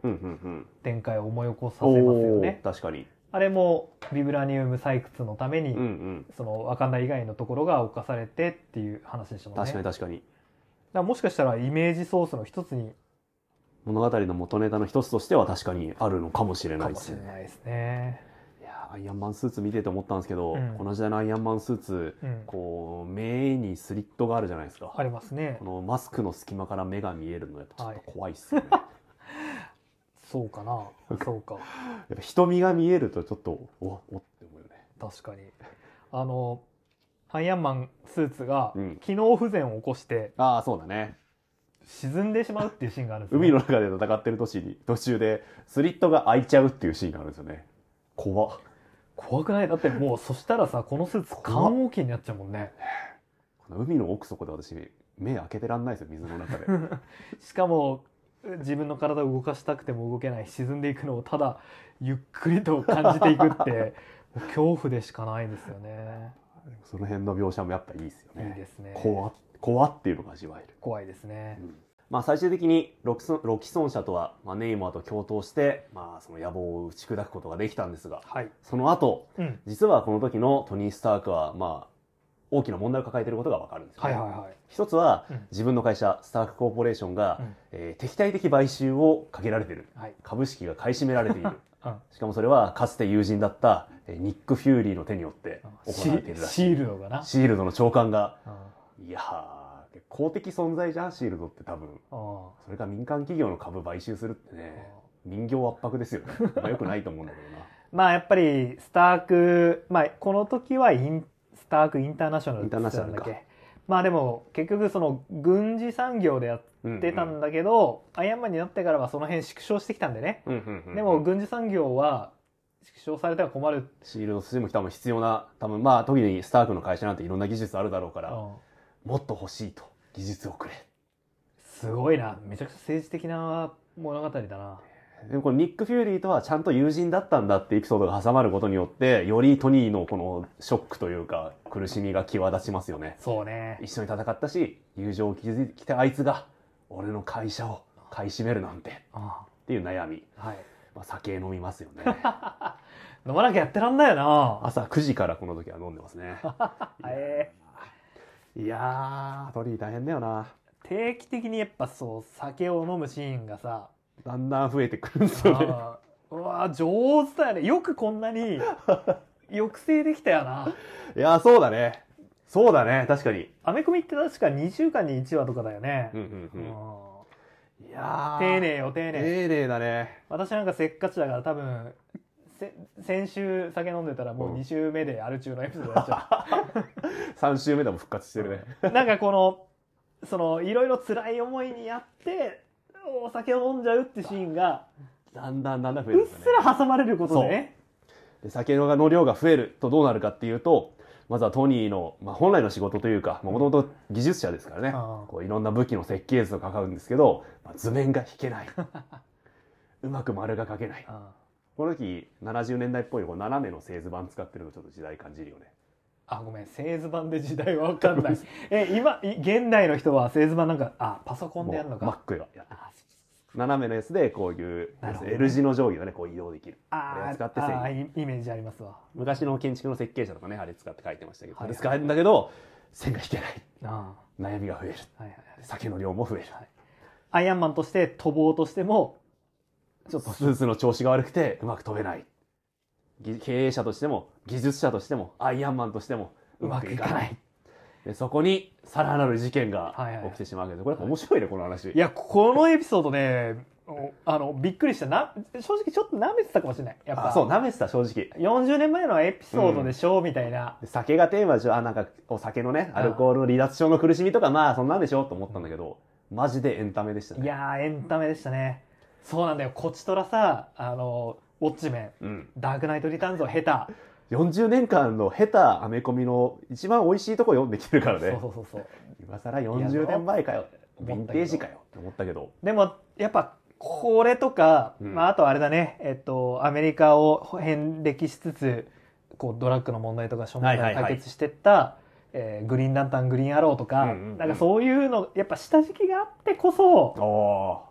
展開を思い起こさせますよね。確かに。あれもビブラニウム採掘のために、うんうん。そのワカンダ以外のところが侵されてっていう話でしたもんね。確かに確かに。だもしかしたらイメージソースの一つに物語の元ネタの一つとしては確かにあるのかもしれなかもしいですね。れないですね。アイアンマンスーツ見てて思ったんですけど、うん。この時代のアイアンマンスーツうん、こう目にスリットがあるじゃないですか。ありますね。こ。のマスクの隙間から目が見えるのやっぱちょっと怖いっすよね、そうかな。そうか。やっぱ瞳が見えるとちょっとおおって思うよね。確かに。あのアイアンマンスーツがうん。機能不全を起こしてああそうだね。沈んでしまうっていうシーンがあるんですよね。海の中で戦ってる途中に途中でスリットが開いちゃうっていうシーンがあるんですよね。怖っ怖くない？だってもうそしたらさこのスーツ缶置きになっちゃうもんね。この海の奥底で私目開けてらんないですよ水の中で。しかも自分の体を動かしたくても動けない沈んでいくのをただゆっくりと感じていくって 恐怖でしかないですよね。その辺の描写もやっぱいいですよね。いいですね。怖っ怖っていうのが味わえる。怖いですねまあ、最終的にロキソンロキソン社とは、まあ、ネイマーと共闘して、まあ、その野望を打ち砕くことができたんですがはい、その後うん、実はこの時のトニー・スタークは、まあ、大きな問題を抱えていることが分かるんですよね、はいはいはい。一つは、うん。自分の会社スタークコーポレーションが、うん。えー敵対的買収をかけられている。はい。株式が買い占められている。うん。しかもそれはかつて友人だったえーニック・フューリーの手によってシ行われているらしい。シールドがな。シールドの長官がうん。いやー公的存在じゃんシールドって多分。うんそれが民間企業の株買収するってね民業圧迫ですよね、まあ、よくないと思うんだけどな。まあやっぱりスターク、まあこの時はインスタークインターナショナルって言ってたんだけまあでも結局その軍事産業でやってたんだけど、アイアンマンになってからはその辺縮小してきたんでね。うんうんうんでも軍事産業は縮小されては困る。シールドとしても多分必要な多分まあ特にスタークの会社なんていろんな技術あるだろうから、うんもっと欲しいと技術をくれすごいな。めちゃくちゃ政治的な物語だな。でもこのニック・フューリーとはちゃんと友人だったんだってエピソードが挟まることによってよりトニーのこのショックというか苦しみが際立ちますよねそうね。一緒に戦ったし友情を築いてきたあいつが俺の会社を買い占めるなんてっあていう悩み、はい。まあ、酒飲みますよね 飲まなきゃやってらんないよな。朝9時からこの時は飲んでますね えいやー。トニー大変だよな。ー定期的にやっぱそう酒を飲むシーンがさ、だんだん増えてくるんですよね。うわ上手だよね。よくこんなに 抑制できたよな。いやーそうだね。そうだね確かに。アメコミって確か2週間に1話とかだよね、うんうんうん。うん。いやー。丁寧よ丁寧。丁寧だね。私なんかせっかちだから多分せ先週酒飲んでたらもううん。2週目でアル中のエピソードやっちゃ3 週目でも復活してるね。うなんかこのそのいろいろ辛い思いにやってお酒を飲んじゃうってシーンがだんだんだんだん増えるうんっですら挟まれることで。ねで酒の量が増えるとどうなるかっていうとまずはトニーの、まあ、本来の仕事というかもともと技術者ですからね。こういろんな武器の設計図を書くんですけど、まあ、図面が引けない。うまく丸が描けない。あこの時70年代っぽいこう斜めの製図板使ってるのちょっと時代感じるよね。あごめん製図版で時代は分かんない。え今い現代の人は製図版なんかあパソコンでやるのか？マックがやって斜めのやつでこういうね。L 字の定規がねこう移動できる。あれ使ってあ線イイメージありますわ。昔の建築の設計者とかねあれ使って書いてましたけど、はいあれ使えるんだけど線が引けない。あ悩みが増える。あはいはいはい。酒の量も増える。アイアンマンとして飛ぼうとしてもちょっとスーツの調子が悪くてうまく飛べない。ぎ経営者としても技術者としてもアイアンマンとしてもうまくいかない。でそこにさらなる事件が起きてしまうわけでこれ面白いねこの話。いやこのエピソードねおあのびっくりした。な正直ちょっと舐めてたかもしれない。やっぱ。あそう舐めてた正直。40年前のエピソードでしょ、みたいな。で酒がテーマでしょあなんかお酒のねアルコールの離脱症の苦しみとかまあそんなんでしょ？と思ったんだけどマジでエンタメでしたね。いやーエンタメでしたねそうなんだよ。こちとらさあのウォッチメン。うん。ダークナイトリターンズを経た、40年間の下手アメコミの一番美味しいとこ読んできてるからね。そうそうそうそう。今更40年前かよ。ヴィンテージかよ。って思ったけど。でもやっぱこれとか、うん。まあ、あとあれだね。えっとアメリカを遍歴しつつこうドラッグの問題とか諸問題を解決してった、えーグリーンランタングリーンアローとか、うんうんうん。なんかそういうのやっぱ下敷きがあってこそお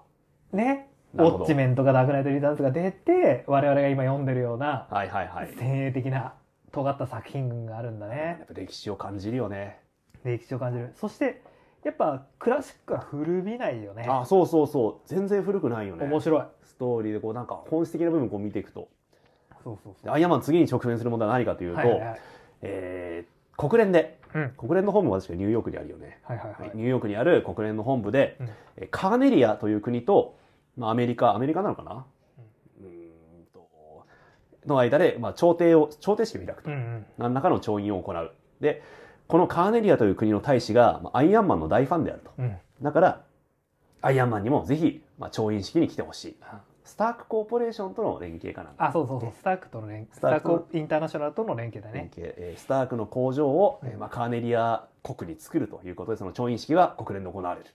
ねウォッチメンとかダークナイトリターンズが出て我々が今読んでるようなはいはいはい。先鋭的な尖った作品群があるんだやねっぱ歴史を感じるよね。歴史を感じる。そしてやっぱクラシックは古びないよね。あそうそうそう。全然古くないよね。面白い。ストーリーでこうなんか本質的な部分こう見ていくと。そうそうそでアイアンマン次に直面する問題は何かといううと、はいはいはい。えー国連で。うん。国連の本部は確かニューヨークにあるよね、はいはい。はい。ニューヨークにある国連の本部で、うん。えーカーネリアという国と、まあ、アメリカアメリカなのかな、の間で、まあ、調停を、調停式を開くとうん。うん。何らかの調印を行う。で、このカーネリアという国の大使が、まあアイアンマンの大ファンであると。うん。だから、アイアンマンにもぜひ、まあ、調印式に来てほしい。スタークコーポレーションとの連携かな。あ、そうそうそう。スタークとの連、スタースターククインターナショナルとの連携だね。連携えースタークの工場を、えまあ、カーネリア国に作るということで、その調印式が国連で行われる。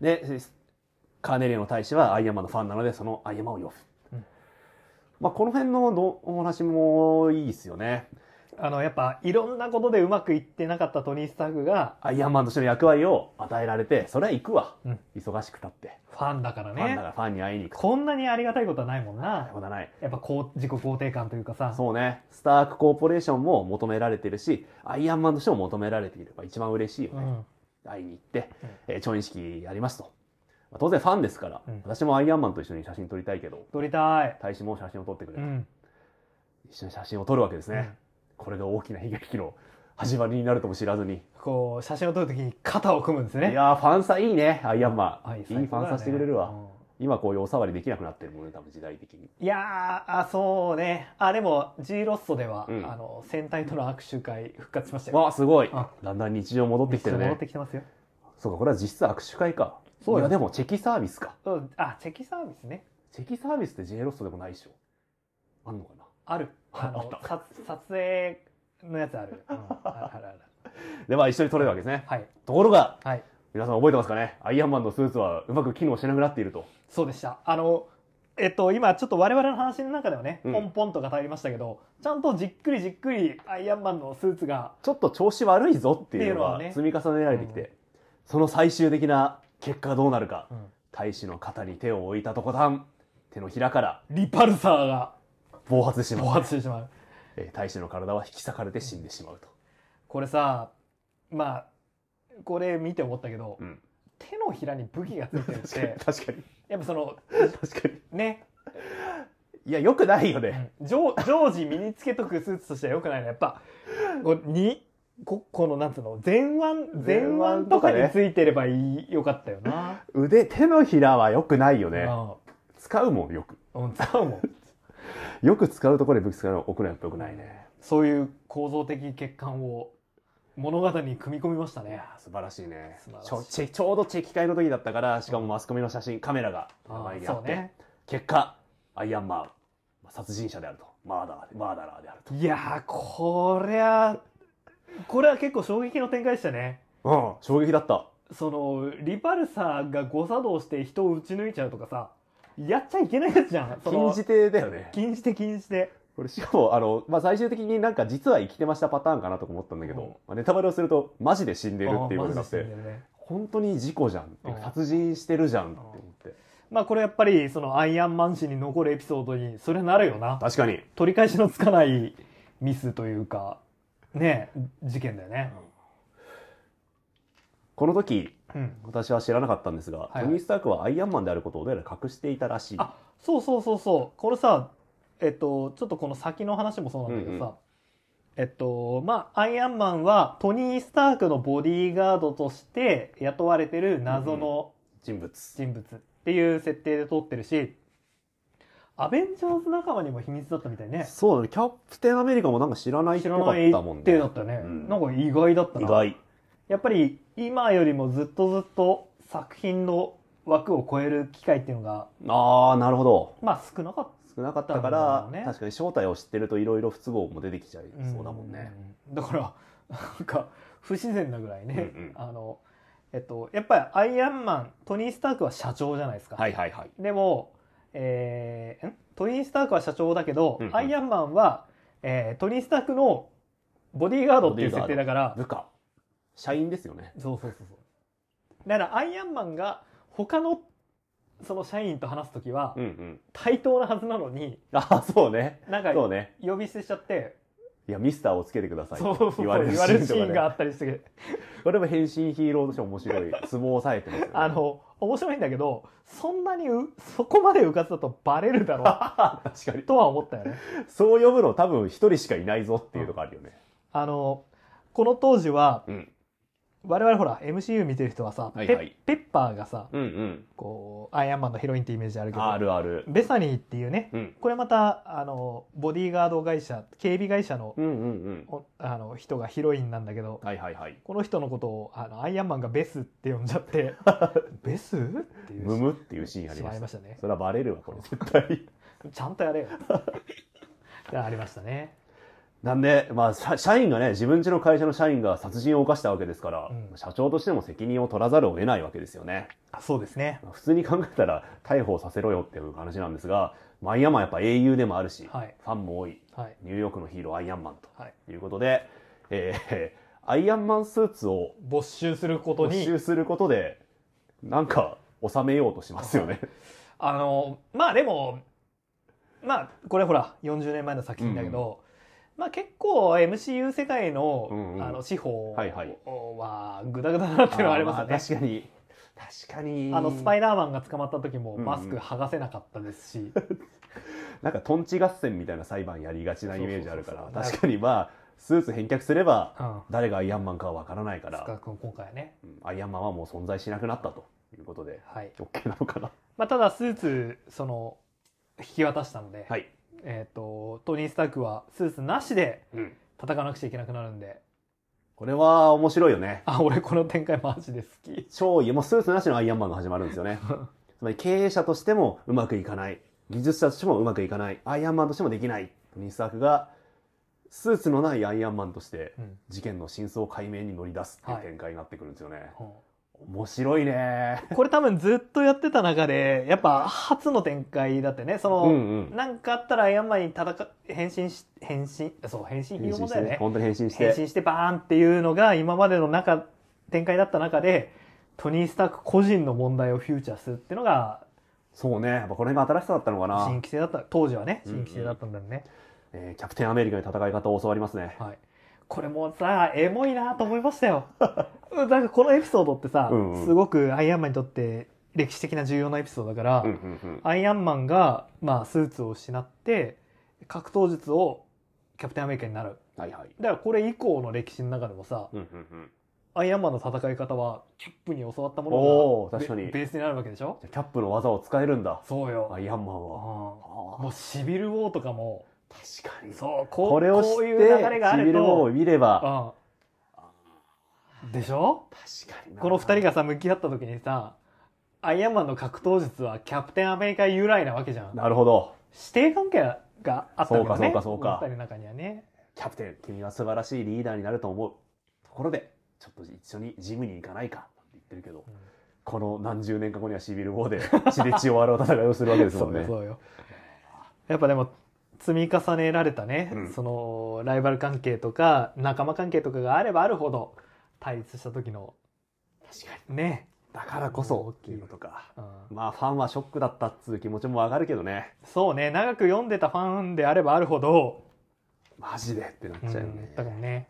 で、えーカーネリアの大使はアイアンマンのファンなので、そのアイアンマンを呼ぶ。うんまあ、この辺ののお話もいいですよね。あの、やっぱ、いろんなことでうまくいってなかったトニー・スタークが、アイアンマンとしての役割を与えられて、それは行くわ。うん忙しくたって。ファンだからファンだかね。らファンに会いに行くと。こんなにありがたいことはないもんな。ことはない。やっぱこう、自己肯定感というかさ。そうね。スタークコーポレーションも求められてるし、アイアンマンとしても求められている。まあ、一番嬉しいよね。うん。会いに行ってうん、えー調印式やりますと。まあ当然ファンですから、うん私もアイアンマンと一緒に写真撮りたいけど、撮りたい。大使も写真を撮ってくれる。うん。一緒に写真を撮るわけですね。これが大きな悲劇の始まりになるとも知らずに。こう、写真を撮るときに肩を組むんですね。いやー、ファンサいいね、アイアンマン。はいいいファンサしてくれるわ。うん今こういうお触りできなくなってるもんね、多分時代的に。いやー、あ、そうね。あ、でも、G ロッソでは、うんあの、戦隊との握手会復活しましたよ。わあ、すごいあ。だんだん日常戻ってきてるね戻っ。てきてますよ。そうか、これは実質握手会か。そうよいや、でもチェキサービスか。うんあ、チェキサービスね。チェキサービスって J ロストでもないでしょ。あんのかな？ある。あのあったさ撮影のやつある。うん、あるあるある。で、まあ一緒に撮れるわけですね。はい。ところが、はい。皆さん覚えてますかね？アイアンマンのスーツはうまく機能しなくなっていると。そうでした。あの、えっと、今ちょっと我々の話の中ではね、うんポンポンと語りましたけど、ちゃんとじっくりじっくりアイアンマンのスーツが、ちょっと調子悪いぞっていうのが積み重ねられてきて、その最終的な結果がどうなるか。うん大使の肩に手を置いたとこたん、手のひらからリパルサーが暴発してし暴まう。発してしまう。えー大使の体は引き裂かれて死んでしまうと。これさ、まあ、これ見て思ったけど、うん。手のひらに武器がついてるっ確かにて、確かに。やっぱその、確かに。ね、いや、よくないよね。常常時身につけとくスーツとしては良くないのやっぱこうにここのなんつうの前腕前腕とかについてればいいよかったよな、腕、手のひらはよくないよね。う使うもん、よく。んうん、使うもん。よく使うところで武器使うの置くのはよくないね。そういう構造的欠陥を物語に組み込みましたね。素晴らしいね。ちょチェちょうどチェキ会の時だったからしかもマスコミの写真カメラが前にあって、ね。結果アイアンマンまあ殺人者であると。マーダーマーダラーであると。いやーこりゃこれは結構衝撃の展開でしたね。うん衝撃だった。そのリパルサーが誤作動して人を撃ち抜いちゃうとかさやっちゃいけないやつじゃん。禁じ手だよね。禁じて禁じてこれしかもあの、まあ、最終的になんか実は生きてましたパターンかなとか思ったんだけど、うん。まあ、ネタバレをするとマジで死んでるっていうことになってね。本当に事故じゃんってうん。殺人してるじゃんって思って。まあこれやっぱりそのアイアンマン誌に残るエピソードにそれなるよな。確かに。取り返しのつかないミスというかね事件だよね。この時うん。私は知らなかったんですが、はい。トニー・スタークはアイアンマンであることをどうやら隠していたらしい。あそうそうそうそう。これさえっとちょっとこの先の話もそうなんだけどさ、うんうえっとまあアイアンマンはトニー・スタークのボディーガードとして雇われてる謎の人物。人物っていう設定で撮ってるし、アベンジャーズ仲間にも秘密だったみたいねそうだね。キャプテンアメリカもなんか知らないっぽかったもんね。体だったね、うんなんか意外だったな意外。やっぱり今よりもずっとずっと作品の枠を超える機会っていうのがああ、なるほど。まあ少なかっ少なかったかだろら、うね確かに正体を知ってるといろいろ不都合も出てきちゃいたそうだもんね。うんだからなんか不自然なぐらいね、うんうんあのえっとやっぱりアイアンマントニー・スタークは社長じゃないですか、はいはいはい。でも、えーん？トニー・スタークは社長だけど、うんうんアイアンマンは、えートニー・スタークのボディーガードっていう設定だから部下。社員ですよね。そうそうそうそうだからアイアンマンが他のその社員と話す時はうんうん。対等なはずなのにああ、そうね。なんかそうね。呼び捨てしちゃっていや、ミスターをつけてください。そうそうそう言われるシシーンがあったりしてこれも変身ヒーローとして面白い。相撲を抑えてますよね。あの面白いんだけどそんなにうそこまでうかつだとバレるだろう 確かに。とは思ったよねそう呼ぶの多分一人しかいないぞっていうとこあるよね。あのこの当時はうん。我々ほら MCU 見てる人はさ、はいはいペペッパーがさうんうん。こうアイアンマンのヒロインってイメージあるけどあるある。ベサニーっていうねうん。これまたあのボディーガード会社警備会社の,うんうんうん。お、あの人がヒロインなんだけどはいはいはい。この人のことをあのアイアンマンがベスって呼んじゃって ベスっていうムムっていうシーンありしました。ましたねそれはバレるわ、これ絶対。ちゃんとやれよ がありましたねなんで、まあ、社社員がね、自分家の会社の社員が殺人を犯したわけですから、うん。社長としても責任を取らざるを得ないわけですよね。あそうですね。普通に考えたら逮捕させろよっていう話なんですが、マイアンマンやっぱ英雄でもあるし、はい。ファンも多い、はい。ニューヨークのヒーローアイアンマンはい。ということで、えー アイアンマンスーツを没収することに没収することで、なんか収めようとしますよね。あのまあでもまあこれほら40年前の作品だけど、まあ結構 MCU 世界の,、あの司法はいはい。はグダグダだなっていうのはありますよね。確かに。確かに。あのスパイダーマンが捕まった時もマスク剥がせなかったですし、なんかトンチ合戦みたいな裁判やりがちなイメージあるから確かにまあスーツ返却すればうん、誰がアイアンマンかはわからないから、今回はね、うん。アイアンマンはもう存在しなくなったということではい。OK なのかな？まあ、ただスーツその引き渡したので、はい、えー、とトニー・スタークはスーツなしでうん、戦わなくちゃいけなくなるんで。これは面白いよね。あ俺この展開マジで好き。超いいもうスーツなしのアイアンマンが始まるんですよね。つまり経営者としてもうまくいかない。技術者としてもうまくいかない。アイアンマンとしてもできない。トニー・スタークがスーツのないアイアンマンとしてうん。事件の真相解明に乗り出すっていうはい展開になってくるんですよね、うん面白いね。これ多分ずっとやってた中でやっぱ初の展開だってね。その、うんうん。なんかあったらアイアンマンに戦う変身し変身？そう変身ヒーローもんだよね。本当に変身して。変身してバーンっていうのが今までの中展開だった中でトニー・スターク個人の問題をフューチャーするっていうのがそうね。やっぱこれが新しさだったのかな。新規性だった。当時はねうんうん。新規性だったんだよね、えーキャプテンアメリカに戦い方を教わりますね。はいこれもさエモいなと思いましたよ。なんかこのエピソードってさ、うんうん。すごくアイアンマンにとって歴史的な重要なエピソードだから、うんうんうん。アイアンマンが、まあ、スーツを失って格闘術をキャプテンアメリカになる。はいはい。だからこれ以降の歴史の中でもさうんうんうん。アイアンマンの戦い方はキャップに教わったものが確かに。ベベースになるわけでしょ？キャップの技を使えるんだ。そうよ、アイアンマンうん。はあもうシビル・ウォーとかもー確かに。そうこうこれを知ってこういう流れがあるシビル王をと見れば。うんでしょ？確かにな。この二人がさ向き合った時にさアイアンマンの格闘術はキャプテンアメリカ由来なわけじゃん。なるほど。指定関係があったわけどね。そうかそうかそうか。中にはね。キャプテン君は素晴らしいリーダーになると思う。ところでちょっと一緒にジムに行かないかって言ってるけどうん。この何十年か後にはシビル王で血で血を洗う戦いをするわけですもんね。そうよ。やっぱでも積み重ねられたね、うん。そのライバル関係とか仲間関係とかがあればあるほど対立した時の確かに。ね、だからこそっていうことか。うん。まあファンはショックだったっつう気持ちもわかるけどね。そうね。長く読んでたファンであればあるほど、マジでってなっうんちゃうよね、だからね。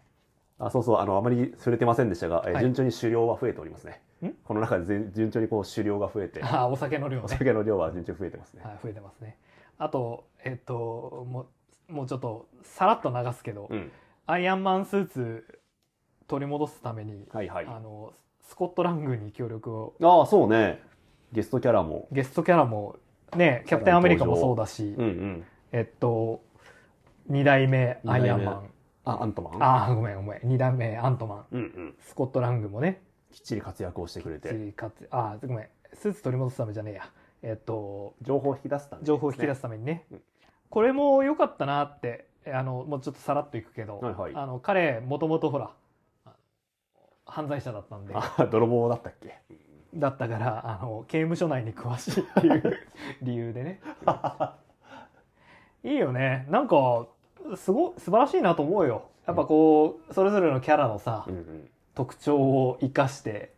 あそうそう。あのあまり触れてませんでしたが、えーはい。順調に狩猟は増えておりますね。ん？この中で全順調にこう狩猟が増えて。あお酒の量おね、酒の量は順調に増えてますね、はい、増えてますねあとえっともうもうちょっとさらっと流すけど、うん。アイアンマンスーツ取り戻すために、はいはい。あのスコットラングに協力をああそうね。ゲストキャラも。ゲストキャラもねキャプテンアメリカもそうだし、うんうん。えっと2代目アイアンマン。あアントマン？ああごめんごめん。2代目アントマン。うんうん。スコットラングもね。きっちり活躍をしてくれて。かつあごめん。スーツ取り戻すためじゃねえやえっと情報を引き出すため情報を引き出すすためにね、うん。これも良かったなってあのもうちょっとさらっといくけど、はいはい。あの彼もともとほら犯罪者だったんで。あ泥棒だったっけ？だったからあの刑務所内に詳しいっていう 理由でね。いいよね。なんかすご素晴らしいなと思うよ。やっぱこうそれぞれのキャラのさ、うんうん。特徴を生かして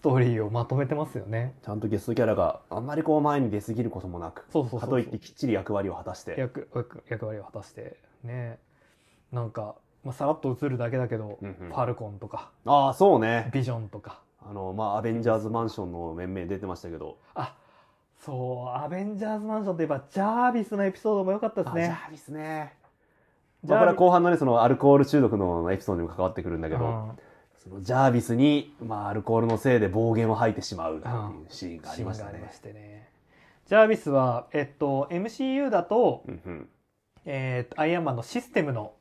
ストーリーをまとめてますよね。ちゃんとゲストキャラがあんまりこう前に出過ぎることもなくそうそうそうそう。かといってきっちり役割を果たして。役役役割を果たして。ね。なんか、まあ、さらっと映るだけだけど、うんうん。ファルコンとか。ああそうね。ビジョンとか。あのまあアベンジャーズマンションの面々出てましたけど。あそうアベンジャーズマンションといえばジャービスのエピソードも良かったですね。あジャービスね。ジャービまあこれは後半のねそのアルコール中毒のエピソードにも関わってくるんだけど、うんそのジャービスに、まあ、アルコールのせいで暴言を吐いてしまうっていうシーンがありましたねシーンがありま。してねジャービスは、えっと、MCU だと、うんうんえーとアイアンマンのシステムの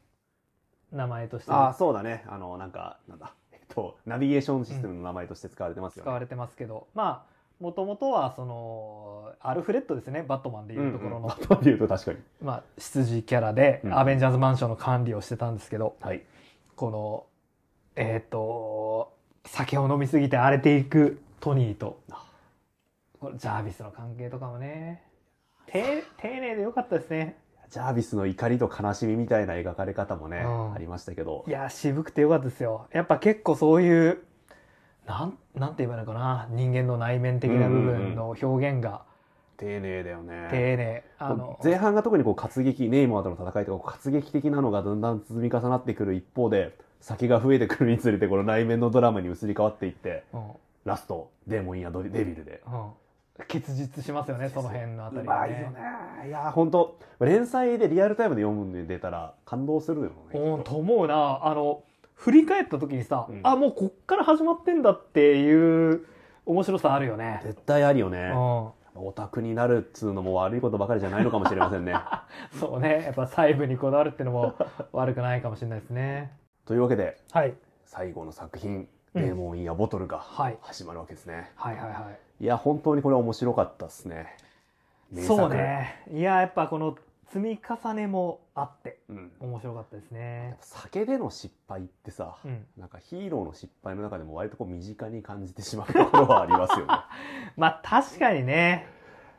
名前としてああ、そうだね。あの、なんか、なんだ。えっと、ナビゲーションシステムの名前として使われてますよね。使われてますけど、まあもともとはそのアルフレッドですねバットマンでいうところの、うんうんバットマンで言うと確かに。まあ、執事キャラで、うんアベンジャーズマンションの管理をしてたんですけどはい。このえっ、と酒を飲みすぎて荒れていくトニーとこれジャービスの関係とかもね。丁丁寧でよかったですね。ジャービスの怒りと悲しみみたいな描かれ方もね、うん。ありましたけど。い。や渋くてよかったですよ。やっぱ結構そういうなんなんて言えばいいのかな。人間の内面的な部分の表現が。丁寧だよね。丁寧、あの前半が特にこう活劇、ネイマーとの戦いとか活劇的なのがだんだん積み重なってくる一方で、酒が増えてくるにつれてこの内面のドラマに移り変わっていって、うんラスト、デーモンやドデビルで。うん、結実しますよねその辺のあたうりまいよね。いや、本当連載でリアルタイムで読むんで出たら感動するよね。うん、と思うなあの振り返った時にさ、うんあもうこっから始まってんだっていう面白さあるよね。絶対あるようね。ん、オタクになるっつうのも悪いことばかりじゃないのかもしれませんね。そうねやっぱ細部にこだわるっていうのも悪くないかもしれないですね。というわけで、はい、最後の作品、うんデーモン・インやボトルがはい、始まるわけですね。はいはいはいいや、本当にこれは面白かったですね。そう。ねいややっぱこの積み重ねもあってうん。面白かったですね。酒での失敗ってさ、うん、なんかヒーローの失敗の中でも割とこう身近に感じてしまうところはありますよね。まあ確かにね。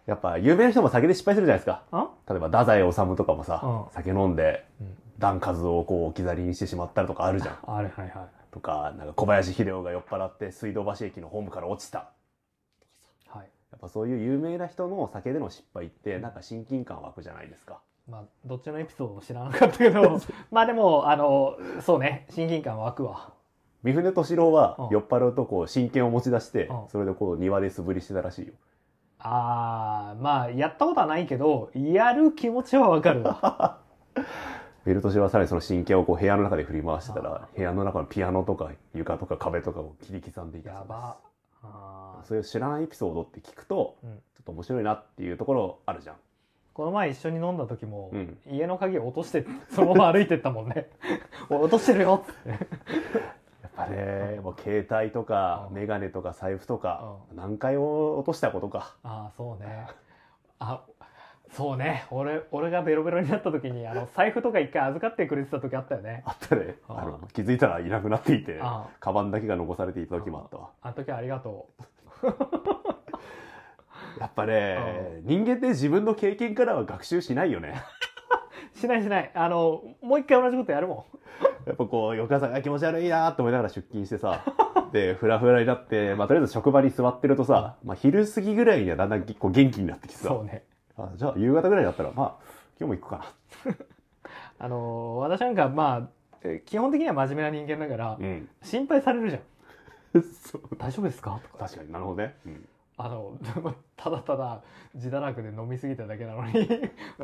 やっぱ有名な人も酒で失敗するじゃないですか。ん例えば太宰治とかもさ、うん酒飲んでうん段数をこう置き去りにしてしまったりとかあるじゃん。あるはいはいとか、なんか小林秀夫が酔っ払って水道橋駅のホームから落ちた。はい。やっぱそういう有名な人の酒での失敗ってなんか親近感湧くじゃないですか。まあどっちのエピソードも知らなかったけど まあでもあのそうね親近感湧くわ。三船敏郎はうん酔っ払うとこう真剣を持ち出してうん、それでこう庭で素振りしてたらしいよ。ああまあやったことはないけどやる気持ちはわかるわ ベルトシはさらにその真剣をこう部屋の中で振り回してたあら、部屋の中のピアノとか床とか壁とかを切り刻んでいたそうやば。あです。そういう知らないエピソードって聞くと、ちょっと面白いなっていうところあるじゃん。この前一緒に飲んだ時も、うん。家の鍵を落として そのまま歩いてったもんね。お 落としてるよ。っ てやっぱね、もう携帯とか、うん。メガネとか財布とか、何回を落としたことか。ああそうね。あそうね。俺俺がベロベロになった時にあの財布とか一回預かってくれてた時あったよね。あったね。ああの、気づいたらいなくなっていて、あカバンだけが残されていた時もあった。わ。あの時はありがとやっぱね、人間って自分の経験からは学習しないよね。う しないしない。あのもう一回同じことやるもやっぱこう、翌朝、あ気持ち悪いなーって思いながら出勤してさ、で、フラフラになって、まあ、とりあえず職場に座ってるとさ、まあ、昼過ぎぐらいにはだんだんこう元気になってきてさ、んそうねあじゃあ夕方ぐらいだったら、まあ、今日も行くか あの私なんかまあえ基本的には真面目な人間だから、な。うん。心配されるじゃん。大丈夫ですか？とか。確かになるほどね。うん。あの ただただ自堕落で飲み過ぎただけなのに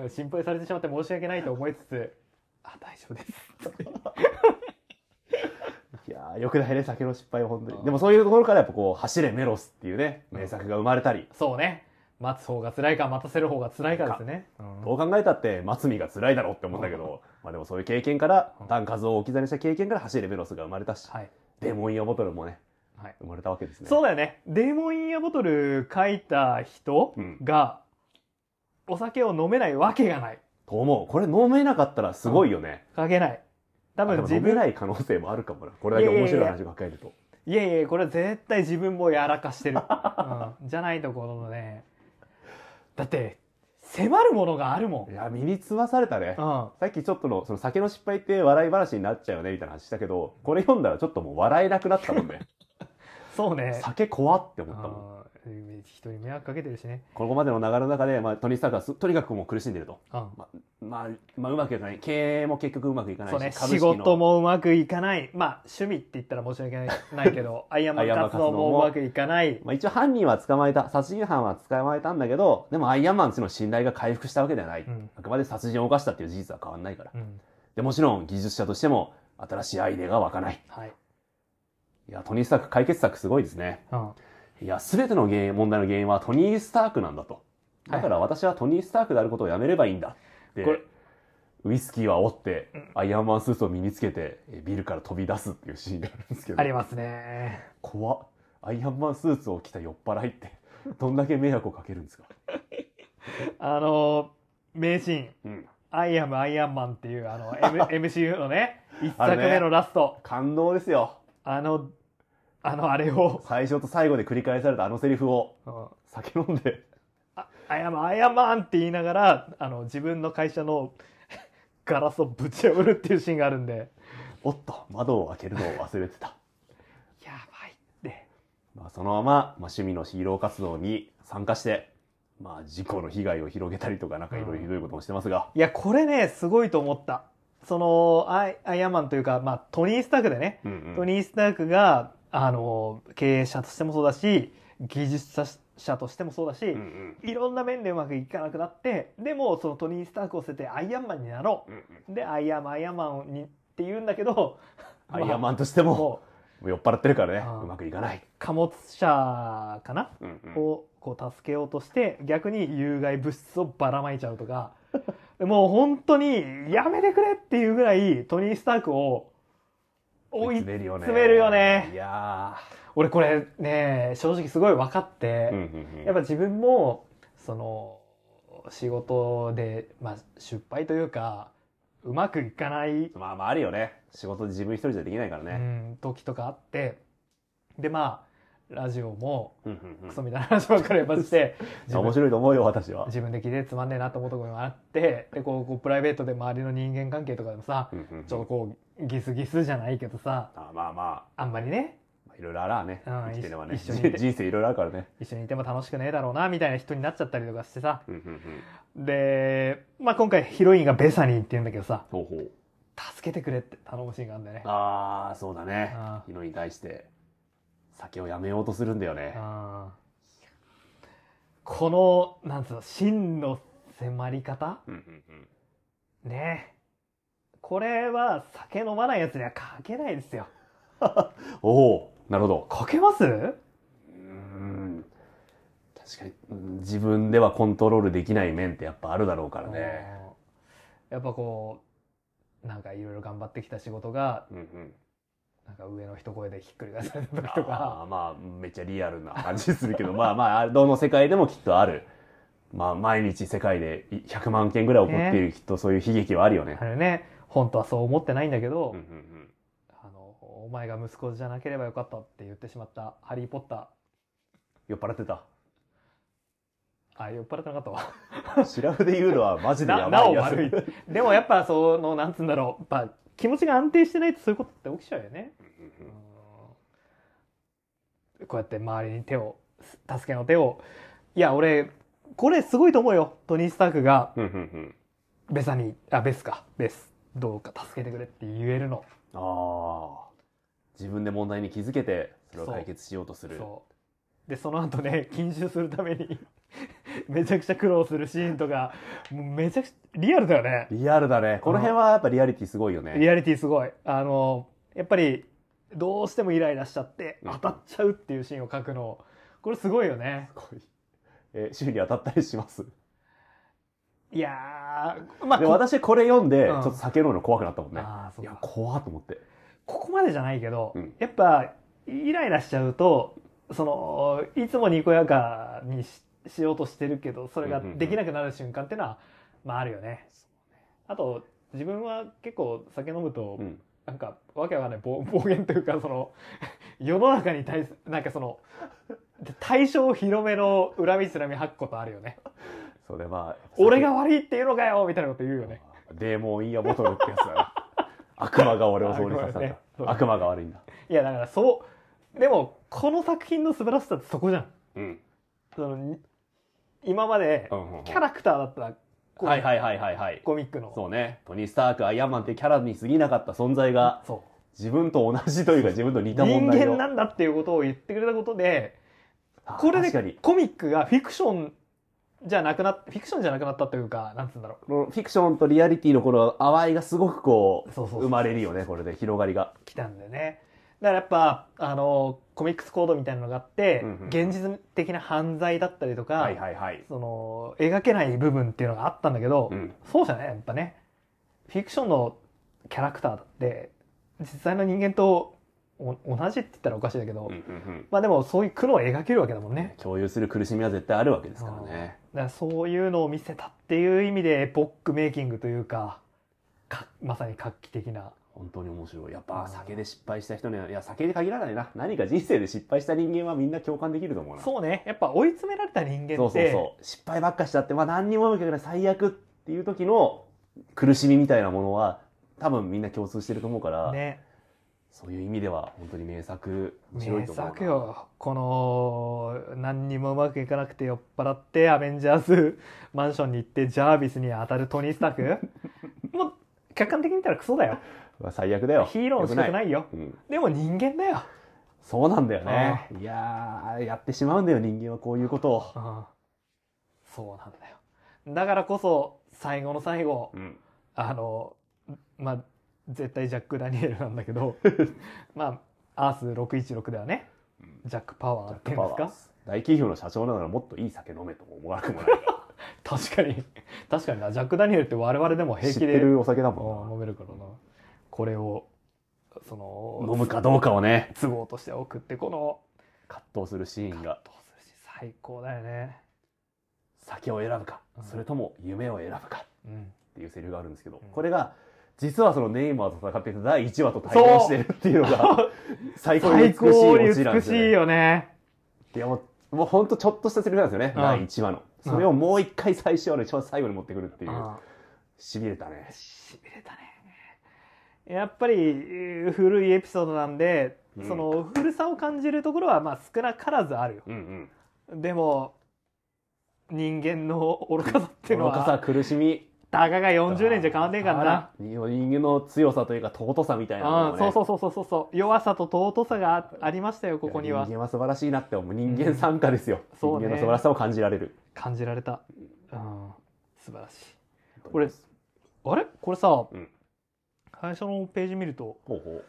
心配されてしまって申し訳ないと思いつつあ大丈夫ですいやーよくないね、酒の失敗は本当に。うんでもそういうところからやっぱこう、走れメロスっていうね、名作が生まれたり、そうね待つ方が辛いか待たせる方が辛いかですね、うん。どう考えたって、松見が辛いだろうって思うんだけど、まあでもそういう経験からうん、段数を置き去りにした経験から走れメロスが生まれたし、はい、デーモンイヤボトルもね、はい、生まれたわけですね。そうだよね。デーモンインヤボトル書いた人うん。がお酒を飲めないわけがない。と思う。これ飲めなかったらすごいよね。書けない。多多分飲め分自分ない可能性もあるかもな。これだけ面白い話を書えると。いやいやこれ絶対自分もやらかしてる、うん、じゃないところのねだって迫るものがあるもん、いや、身につまされたね。うん、さっきちょっとの、その酒の失敗って笑い話になっちゃうよね、みたいな話したけど、これ読んだらちょっともう笑えなくなったもんね。そうね酒怖って思ったもん。あー人に迷惑かけてるしね、ここまでの流れの中で、まあ、トニー・スタークはすとにかくもう苦しんでると。うんまあ、まあ、まあ、うまくいかない。経営も結局うまくいかないし、ね仕事もうまくいかないまあ趣味って言ったら申し訳ないないけど アイアンマン活動もうまくいかないまあ、一応犯人は捕まえた、殺人犯は捕まえたんだけど、でもアイアンマンとの信頼が回復したわけではない。うんあくまで殺人を犯したっていう事実は変わんないから。うんで、もちろん技術者としても新しいアイデアが湧かない。はいいや、トニー・スターク解決策すごいですね。うん。いや、すべての原因、問題の原因はトニー・スタークなんだと。だから私はトニー・スタークであることをやめればいいんだって。これウイスキーは煽って、アイアンマンスーツを身につけて、えビルから飛び出すっていうシーンがあるんですけど。ありますね。怖っ。アイアンマンスーツを着た酔っ払いって、どんだけ迷惑をかけるんですか。あの、名シーン。うん。アイアムアイアンマンっていうあの、M、MCU のね、一作目のラスト。感動ですよ。あの、あのあれを、最初と最後で繰り返されたあのセリフをうん酒飲んで。あアイアムアイアンマンって言いながら、あの、自分の会社の ガラスをぶち破るっていうシーンがあるんで、おっと、窓を開けるのを忘れてた。やばいって。まあ、そのまま、まあ、趣味のヒーロー活動に参加して、まあ、事故の被害を広げたりとか、なんかいろいろひどいこともしてますが。いや、これね、すごいと思った。その、アイアイアンマンというか、まあ、トニー・スタークでね、うんうんトニー・スタークが、あの、経営者としてもそうだし、技術者としてもそうだし、うんうん。いろんな面でうまくいかなくなって、でも、そのトニー・スタークを捨ててアイアンマンになろう。んうん。う。で、アイアンマン、アイアンマンにって言うんだけど、アイアンマンとしても、酔っ払ってるからね、うまくいかない。貨物車かな、うんうん。をこう助けようとして、逆に有害物質をばらまいちゃうとか、もう本当にやめてくれっていうぐらいトニー・スタークを追い詰めるよね。詰めるよねいや俺これね正直すごい分かってー、うんうんうんやっぱ自分もその仕事で、まあ、失敗というかうまくいかない、まあまああるよね。仕事で自分一人じゃできないからうね。ん、時とかあってでまあラジオもクソみたいな話ばっかりやっぱして 自面分白いと思うよ、私は。自分で聞いてつまんねえなと思うところもあってでこうこうプライベートで周りの人間関係とかでもさちょっとこうギスギスじゃないけどさあまあまあんまりねあ、いろいろあらあね。うん生きてればね。一緒に人生いろいろあるからね。一緒にいても楽しくねえだろうなみたいな人になっちゃったりとかしてさで、まあ、今回ヒロインがベサニーって言うんだけどさ。助けてくれって頼むシーンがあるんだよねああ、そうだねあ。ヒロインに対して、酒をやめようとするんだよね。このなんつうの真の迫り方？うんうんうん。ね。これは酒飲まないやつには書けないですよ。おおなるほど。書けます？うーん。確かにうん自分ではコントロールできない面ってやっぱあるだろうからね。うんやっぱこうなんかいろいろ頑張ってきた仕事がうんうん、なんか上の一声でひっくり返された時とかあーまあめっちゃリアルな感じするけど まあまあどの世界でもきっとある。まあ毎日世界でい100万件ぐらい起こっているきっとそういう悲劇はあるよねあ。れね本当はそう思ってないんだけど、うんうんうんあのお前が息子じゃなければよかったって言ってしまった「ハリー・ポッタ酔っ払ってた？ー」あ酔っ払ってなかったわシラフで言うのはマジでやばいやつ。でもやっぱそのなんつうんだろうやっぱ気持ちが安定してないとそういうことって起きちゃうよね、うんこうやって周りに手を助けの手を。いや俺これすごいと思うよ。トニー・スタークが。うんベサにあベスか。ベス。どうか助けてくれって言えるの。ああ自分で問題に気づけてそれを解決しようとする。そう。でその後ね 禁酒するために めちゃくちゃ苦労するシーンとかもうめちゃくちゃリアルだよね。リアルだね。この辺はやっぱリアリティすごいよね。リアリティすごい。あのやっぱりどうしてもイライラしちゃってうん。当たっちゃうっていうシーンを描くの。これすごいよね。すごい。え週に当たったりします？いやーまあ私これ読んでちうん。ょっと酒飲むの怖くなったもんね。いやあーそうか。怖っと思って。ここまでじゃないけど、うん。やっぱイライラしちゃうとそのいつもにこやかにししようとしてるけどそれができなくなる瞬間っていうのは、まああるよね。あと自分は結構酒飲むと、うんなんかわけわかんない暴 暴言というかその 世の中に対すなんかその対象広めの恨みつらみ吐くことあるよね。それは俺が悪いっていうのかよみたいなこと言うよね。デーモン・イン・ア・ボトルってやつだな 悪魔が俺をそうにさせたね悪魔が悪いんだいやだからそうでもこの作品の素晴らしさってそこじゃん。うんそのに今までキャラクターだったこうはいはいはいはいはい。コミックのそうね。トニー・スタークアイアンマンってキャラに過ぎなかった存在が自分と同じというか自分と似た人問題を。間なんだっていうことを言ってくれたことであこれでコミックがフィクションじゃなくなっフィクションじゃなくなったというかなんつうんだろう。フィクションとリアリティのこの淡いがすごくこう。生まれるよねこれで。広がりが。来たんだよね。だからやっぱあのコミックスコードみたいなのがあって、うんうん現実的な犯罪だったりとか、はいはいはい。その描けない部分っていうのがあったんだけど、うん。そうじゃないやっぱねフィクションのキャラクターだって実際の人間とお同じって言ったらおかしいんだけど、うんうんうん。まあでもそういう苦悩を描けるわけだもんね。共有する苦しみは絶対あるわけですからね。だからそういうのを見せたっていう意味でエポックメイキングというかかまさに画期的な本当に面白い。やっぱうん酒で失敗した人には、いや酒で限らないな。何か人生で失敗した人間はみんな共感できると思うな。そうねやっぱ追い詰められた人間ってそうそうそう。失敗ばっかしちゃって、まあ何にもうまくいかない最悪っていう時の苦しみみたいなものは多分みんな共通してると思うから、ねそういう意味では本当に名作、面白い名と思うな。作よこの何にもうまくいかなくて酔っ払ってアベンジャーズマンションに行ってジャービスに当たるトニー・スターク もう客観的に見たらクソだよまあ最悪だよ。ヒーローの資格ないよ。うん。でも人間だよ、そうなんだよね。いやー、やってしまうんだよ、人間はこういうことを。うんそうなんだよ。だからこそ最後の最後うん。あのまあ絶対ジャック・ダニエルなんだけど まあアース616ではね。ジャック・パワーっていうんですか大企業の社長ながらもっといい酒飲めとも思わなくもない。確かに。確かにな。ジャック・ダニエルって我々でも平知っ気でてるお酒だうんも飲めるからなこれをその。飲むかどうかをね、都合として送ってこの葛藤するシーンが、最高だよね。酒を選ぶか。うん、それとも夢を選ぶか。うん。っていうセリフがあるんですけどうん、これが、実はそのネイマーと戦っていた第1話と対応してるっていうのが、最高に美しいオチなんですよね。美しいよね。いやもう、もうほんとちょっとしたセリフなんですよね、うん。第1話の。それをもう一回最初の一番最後に持ってくるっていう。うん。痺れたね。しびれたねやっぱりえー古いエピソードなんで、うん。その古さを感じるところはまあ少なからずあるよ。うんでも人間の愚かさってうん。いうの愚かさ、は苦しみ。たかが40年じゃ変わんねえからな。人間の強さというか尊さみたいなものをね。うんそうそうそうそうそう弱さと尊さがあありましたよここには。人間は素晴らしいなって思う。人間参加ですよ、そうね。人間の素晴らしさを感じられる。感じられた、うん、素晴らしい。これあれ？これさ、うん最初のページ見るとほうほう。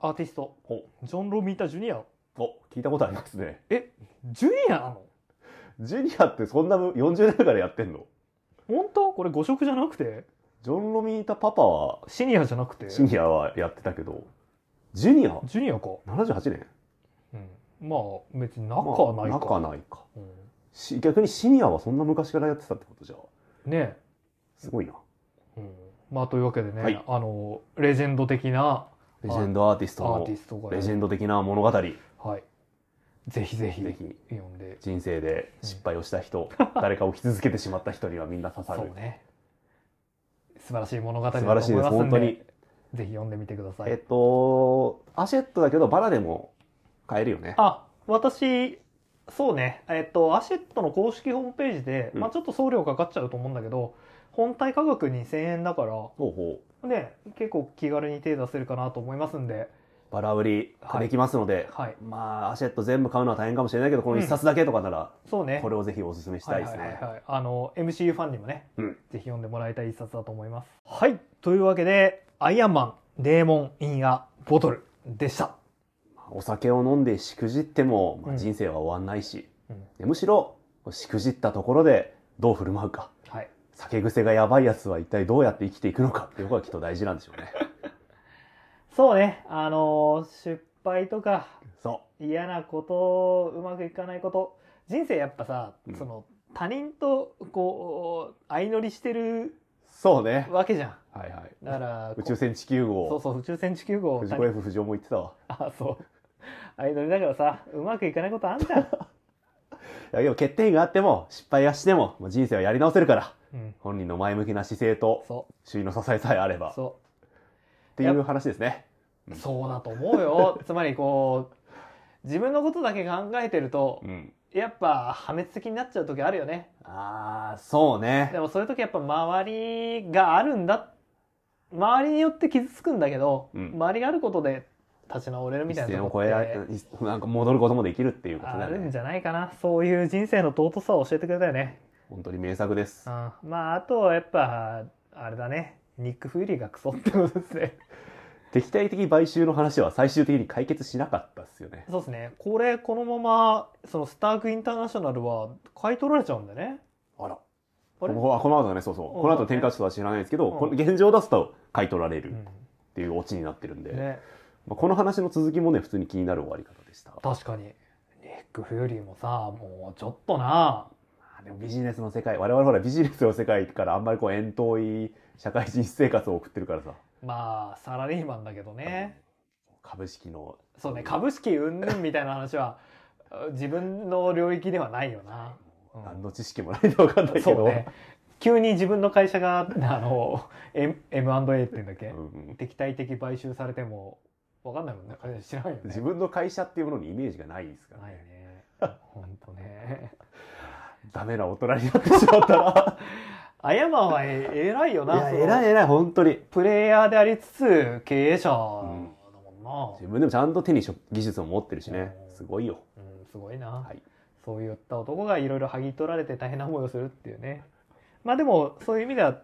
アーティスト。ほジョン・ロミータ・ジュニア？うお聞いたことありますね。えジュニアなの？ジュニアってそんな40年からやってんの？本当？これ誤色じゃなくて？ジョン・ロミータ・パパはシニアじゃなくて？シニアはやってたけど。ジュニア？ジュニアか、78年。うん、まあ別に仲はないか、まあ仲ないか。うん。し逆にシニアはそんな昔からやってたってことじゃ。ね。すごいな。うん、まあというわけでね、はい。あのレジェンド的なレジェンドアーティストアーのティストがレジェンド的な物語。ぜはい。ぜひぜひひ。読んで。人生で失敗をした人、誰かを傷つけてしまった人にはみんな刺さる。そうね。素晴らしい物語だと素思い晴らしいです。ますんで本当に。ぜひ読んでみてください、えっとアシェットだけどバラでも買えるよね。あ私そうね。えっとアシェットの公式ホームページで、うん。まあちょっと送料かかっちゃうと思うんだけど本体価格2000円だからね結構気軽に手出せるかなと思いますんで。バラ売りはい。できますので、はい。まあアシェット全部買うのは大変かもしれないけどこの一冊だけとかなら、そうね。これをぜひお勧めしたいですね、はいはいはいはい。あの MCU ファンにもね、うん。ぜひ読んでもらいたい一冊だと思います。はい。というわけで「アイアンマンデーモン・イン・ア・ボトル」でした、お酒を飲んでしくじっても、まあうん。人生は終わんないし、うん。でむしろしくじったところでどう振る舞うか。はい、酒癖がやばいやつは一体どうやって生きていくのかっていうことがきっと大事なんでしょうね。そうね。あの失敗とかそ嫌なことうまくいかないこと。人生やっぱさ、うん。その他人とこう相乗りしてるうそうね。わけじゃん。はいはい。だから宇宙船地球号。そうそう宇宙船地球号。藤子 F 不二雄も言ってたわ。あそう。相乗りだからさうまくいかないことあんじゃん、いやでも欠点があっても失敗がしてももう人生はやり直せるから。うん、本人の前向きな姿勢とそ周囲の支えさえあれば。っていう話ですね。うそうだと思うよ。つまりこう自分のことだけ考えてるとうん。やっぱ破滅的になっちゃう時あるよね。ああそうね。でもそういう時やっぱ周りがあるんだ。周りによって傷つくんだけど、うん。周りがあることで立ち直れるみ一たいなとこなんか戻ることもできるっていうことだよね。あるんじゃないかな。そういう人生の尊さを教えてくれたよね、本当に名作です。うん、まああとはやっぱあれだね。ニック・フューリーがクソってことですね。敵対的買収の話は最終的に解決しなかったですよね。そうですね。これこのままそのスタークインターナショナルは買い取られちゃうんだね。あら。あれ？このこの後だね、そうそう。うん。この後展開とは知らないですけど、うん。この現状を出すと買い取られるっうん。ていうオチになってるんで、ね。まあ、この話の続きもね、普通に気になる終わり方でした。確かに。ニック・フューリーもさもうちょっとな。まあでもビジネスの世界、我々ほらビジネスの世界からあんまりこう遠遠い社会人生活を送ってるからさ、まあサラリーマンだけどね。株式の、そうね株式云々みたいな話は自分の領域ではないよな、うん。何の知識もないんで分かんないけど、そうね。急に自分の会社があの M- M&A って言うんだっけ、うんうん。敵対的買収されても分かんないもんね。知らない。よね。自分の会社っていうものにイメージがないですからないね。ね。本当ねダメな大人になってしまったら。あやまはえ偉いよいなや、その偉い偉い、本当に。プレイヤーでありつつ経営者だもんな、自分でもちゃんと手に職技術を持ってるしねうん。すごいよ。うん、すごいな、はい。そういった男がいろいろ剥ぎ取られて大変な思いをするっていうねまあでもそういう意味では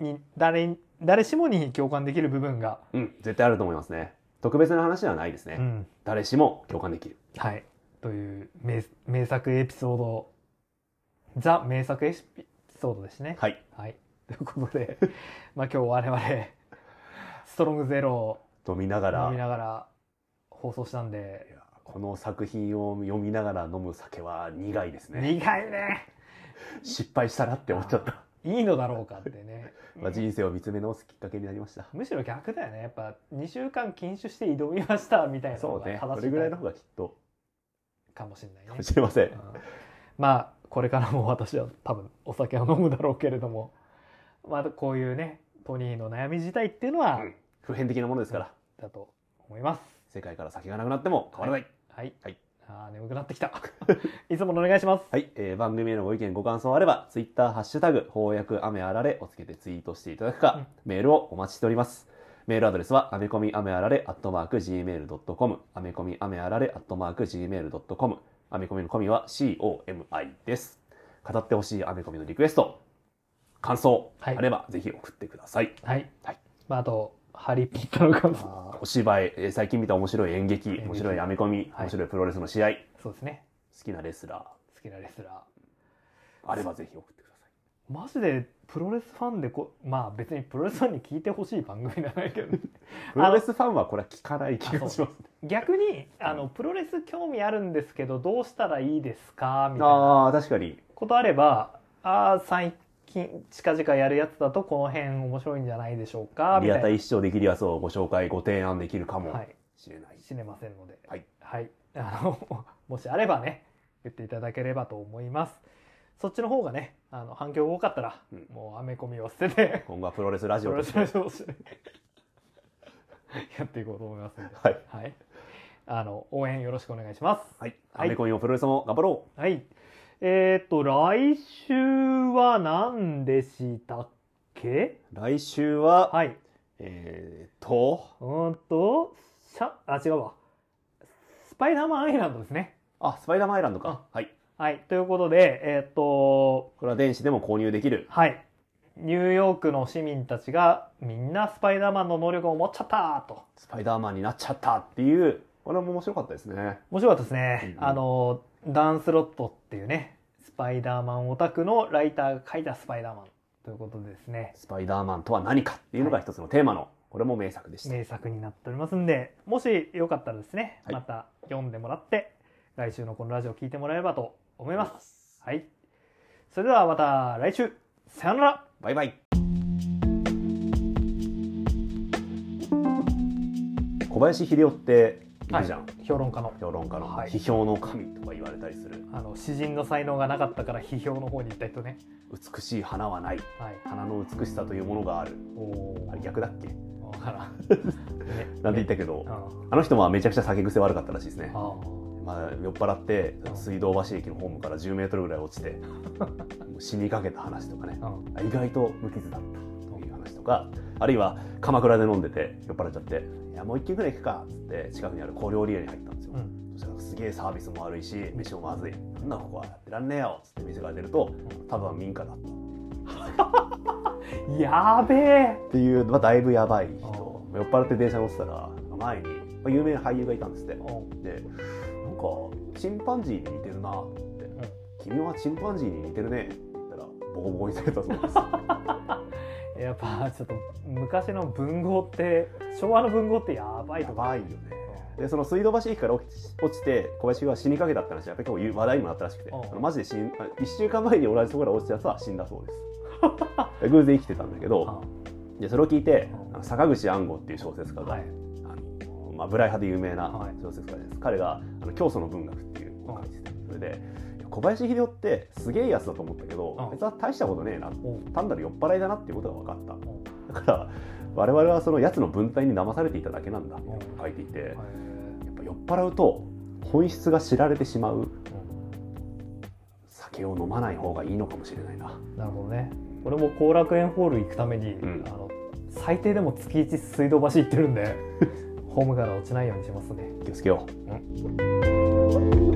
に誰に誰しもに共感できる部分が、うん、絶対あると思いますね。特別な話ではないですね。うん、誰しも共感できる。はいという名名作エピソードザ名作エピソードですねはい。はい。ということで、まあ今日我々、ストロングゼロをと見ながら飲み、ながら放送したんいで、やこの作品を読みながら飲む酒は苦いですね。苦いね失敗したなって思っちゃった。いいのだろうかってね。まあ、人生を見つめ直すきっかけになりました。むしろ逆だよね。やっぱ2週間禁酒して挑みましたみたいなのそうね。が正しいそれぐらいの方がきっとかもしれないねかも。しれません。うんまあこれからも私は多分お酒を飲むだろうけれども、まあこういうね、トニーの悩み自体っていうのは、うん普遍的なものですから、だと思います。世界から酒がなくなっても変わらない。はい。はいあー眠くなってきた。いつものお願いします。はい、えー番組へのご意見ご感想あれば、ツイッターハッシュタグ、翻訳雨あられをつけてツイートしていただくか、うんメールをお待ちしております。メールアドレスは、アメコミアメあられ、アットマーク、gmail.com、アメコミアメあられ、アットマーク、gmail.com、アメコミのコミは COMI です。語ってほしいアメコミのリクエスト、感想、はいあればぜひ送ってください。はい。はいまあ、あと、ハリー・ポッターの感想。お芝居、えー最近見た面白い演劇、劇面白いアメコミ、はい面白いプロレスの試合、そうですね。好きなレスラ好きなレスラー。ー、あればぜひ送って。マジでプロレスファンでこ、まあ別にプロレスファンに聞いてほしい番組じゃないけど、プロレスファンはこれは聞かない気がします。逆に、あの、プロレス興味あるんですけど、どうしたらいいですか？みたいなああ、確かに。ことあれば、ああ、最近、近々やるやつだとこの辺面白いんじゃないでしょうかみリアたいな。タイ視聴できるやつをご紹介、ご提案できるかもはい。しれない。しれませんので。はい。はい。あの、もしあればね、言っていただければと思います。そっちの方がね、あの、反響が多かったら、うんもうアメコミを捨てて、今後はプロレスラジオとして。やっていこうと思いますはい。はい。あの、応援よろしくお願いします。はい。はいアメコミもプロレスも頑張ろはい。えっ、と、来週は何でしたっけ？う。来週は、はい。えーっと、うーんと、シャ、あ、違うわ。スパイダーマンアイランドですね。あ、スパイダーマンアイランドか。はい。はい。ということで、えっ、と、これは電子でも購入できる。はい。ニューヨークの市民たちがみんなスパイダーマンの能力を持っちゃったと。スパイダーマンになっちゃったっていう、これも面白かったですね。面白かったですね。うんあの、ダンスロットっていうね、スパイダーマンオタクのライターが書いたスパイダーマンということでですね、スパイダーマンとは何かっていうのが一つのテーマの、これも名作でした。名作になっておりますんで、もしよかったらですね、はいまた読んでもらって、来週のこのラジオを聞いてもらえればと思います。はい。それではまた来週、さよならバイバイ。小林秀夫っているじゃん。評論家の。評論家のはい批評の神とか言われたりする。あの詩人の才能がなかったから批評の方に行った人ね。美しい花はない。はい。花の美しさというものがある。おあれ逆だっけ？わからん。ねなんて言ったけど、ああの人はめちゃくちゃ酒癖悪かったらしいですね。あまあ、酔っ払ってうん。水道橋駅のホームから10メートルぐらい落ちて 死にかけた話とかね。意外と無傷だったという話とかあるいは鎌倉で飲んでて酔っ払っちゃって「いやもう一軒ぐらい行くか」っつって近くにある小料理屋に入ったんですよ、うん。そしたらすげえサービスも悪いし飯もまずい「なんだここはやってらんねえよ」っつって店から出ると多分民家だった。っ やべえ！ていう、まあ、だいぶやばいあ人酔っ払って電車乗ってたら前にまあ有名な俳優がいたんですって。うん。でチンパンジーに似てるなって、君はチンパンジーに似てるねって言ったらボコボコにされたそうです。やっぱちょっと昔の文豪って昭和の文豪ってやばいとこやばいよね。でその水道橋駅から落ちて小林が死にかけたって話はやっぱり結構話題にもなったらしくて、うん。マジで死ん1週間前に同じところから落ちたやつは死んだそうです。偶然生きてたんだけどでそれを聞いてうん。坂口安吾っていう小説家が、はいまあ、ブライ派で有名なはい。小説家です、彼が「あの教祖の文学」っていう本を書いててそれで小林秀夫ってすげえやつだと思ったけどうん。別は大したことねえなうん。単なる酔っ払いだなっていうことが分かった。うん。だから我々はそのやつの文体に騙されていただけなんだって書いていて、やっぱ酔っ払うと本質が知られてしまう酒を飲まない方がいいのかもしれないな。なるほどね。俺も後楽園ホール行くために、ん。あの最低でも月1水道橋行ってるんでホームから落ちないようにしますね。気をつけよう、うん。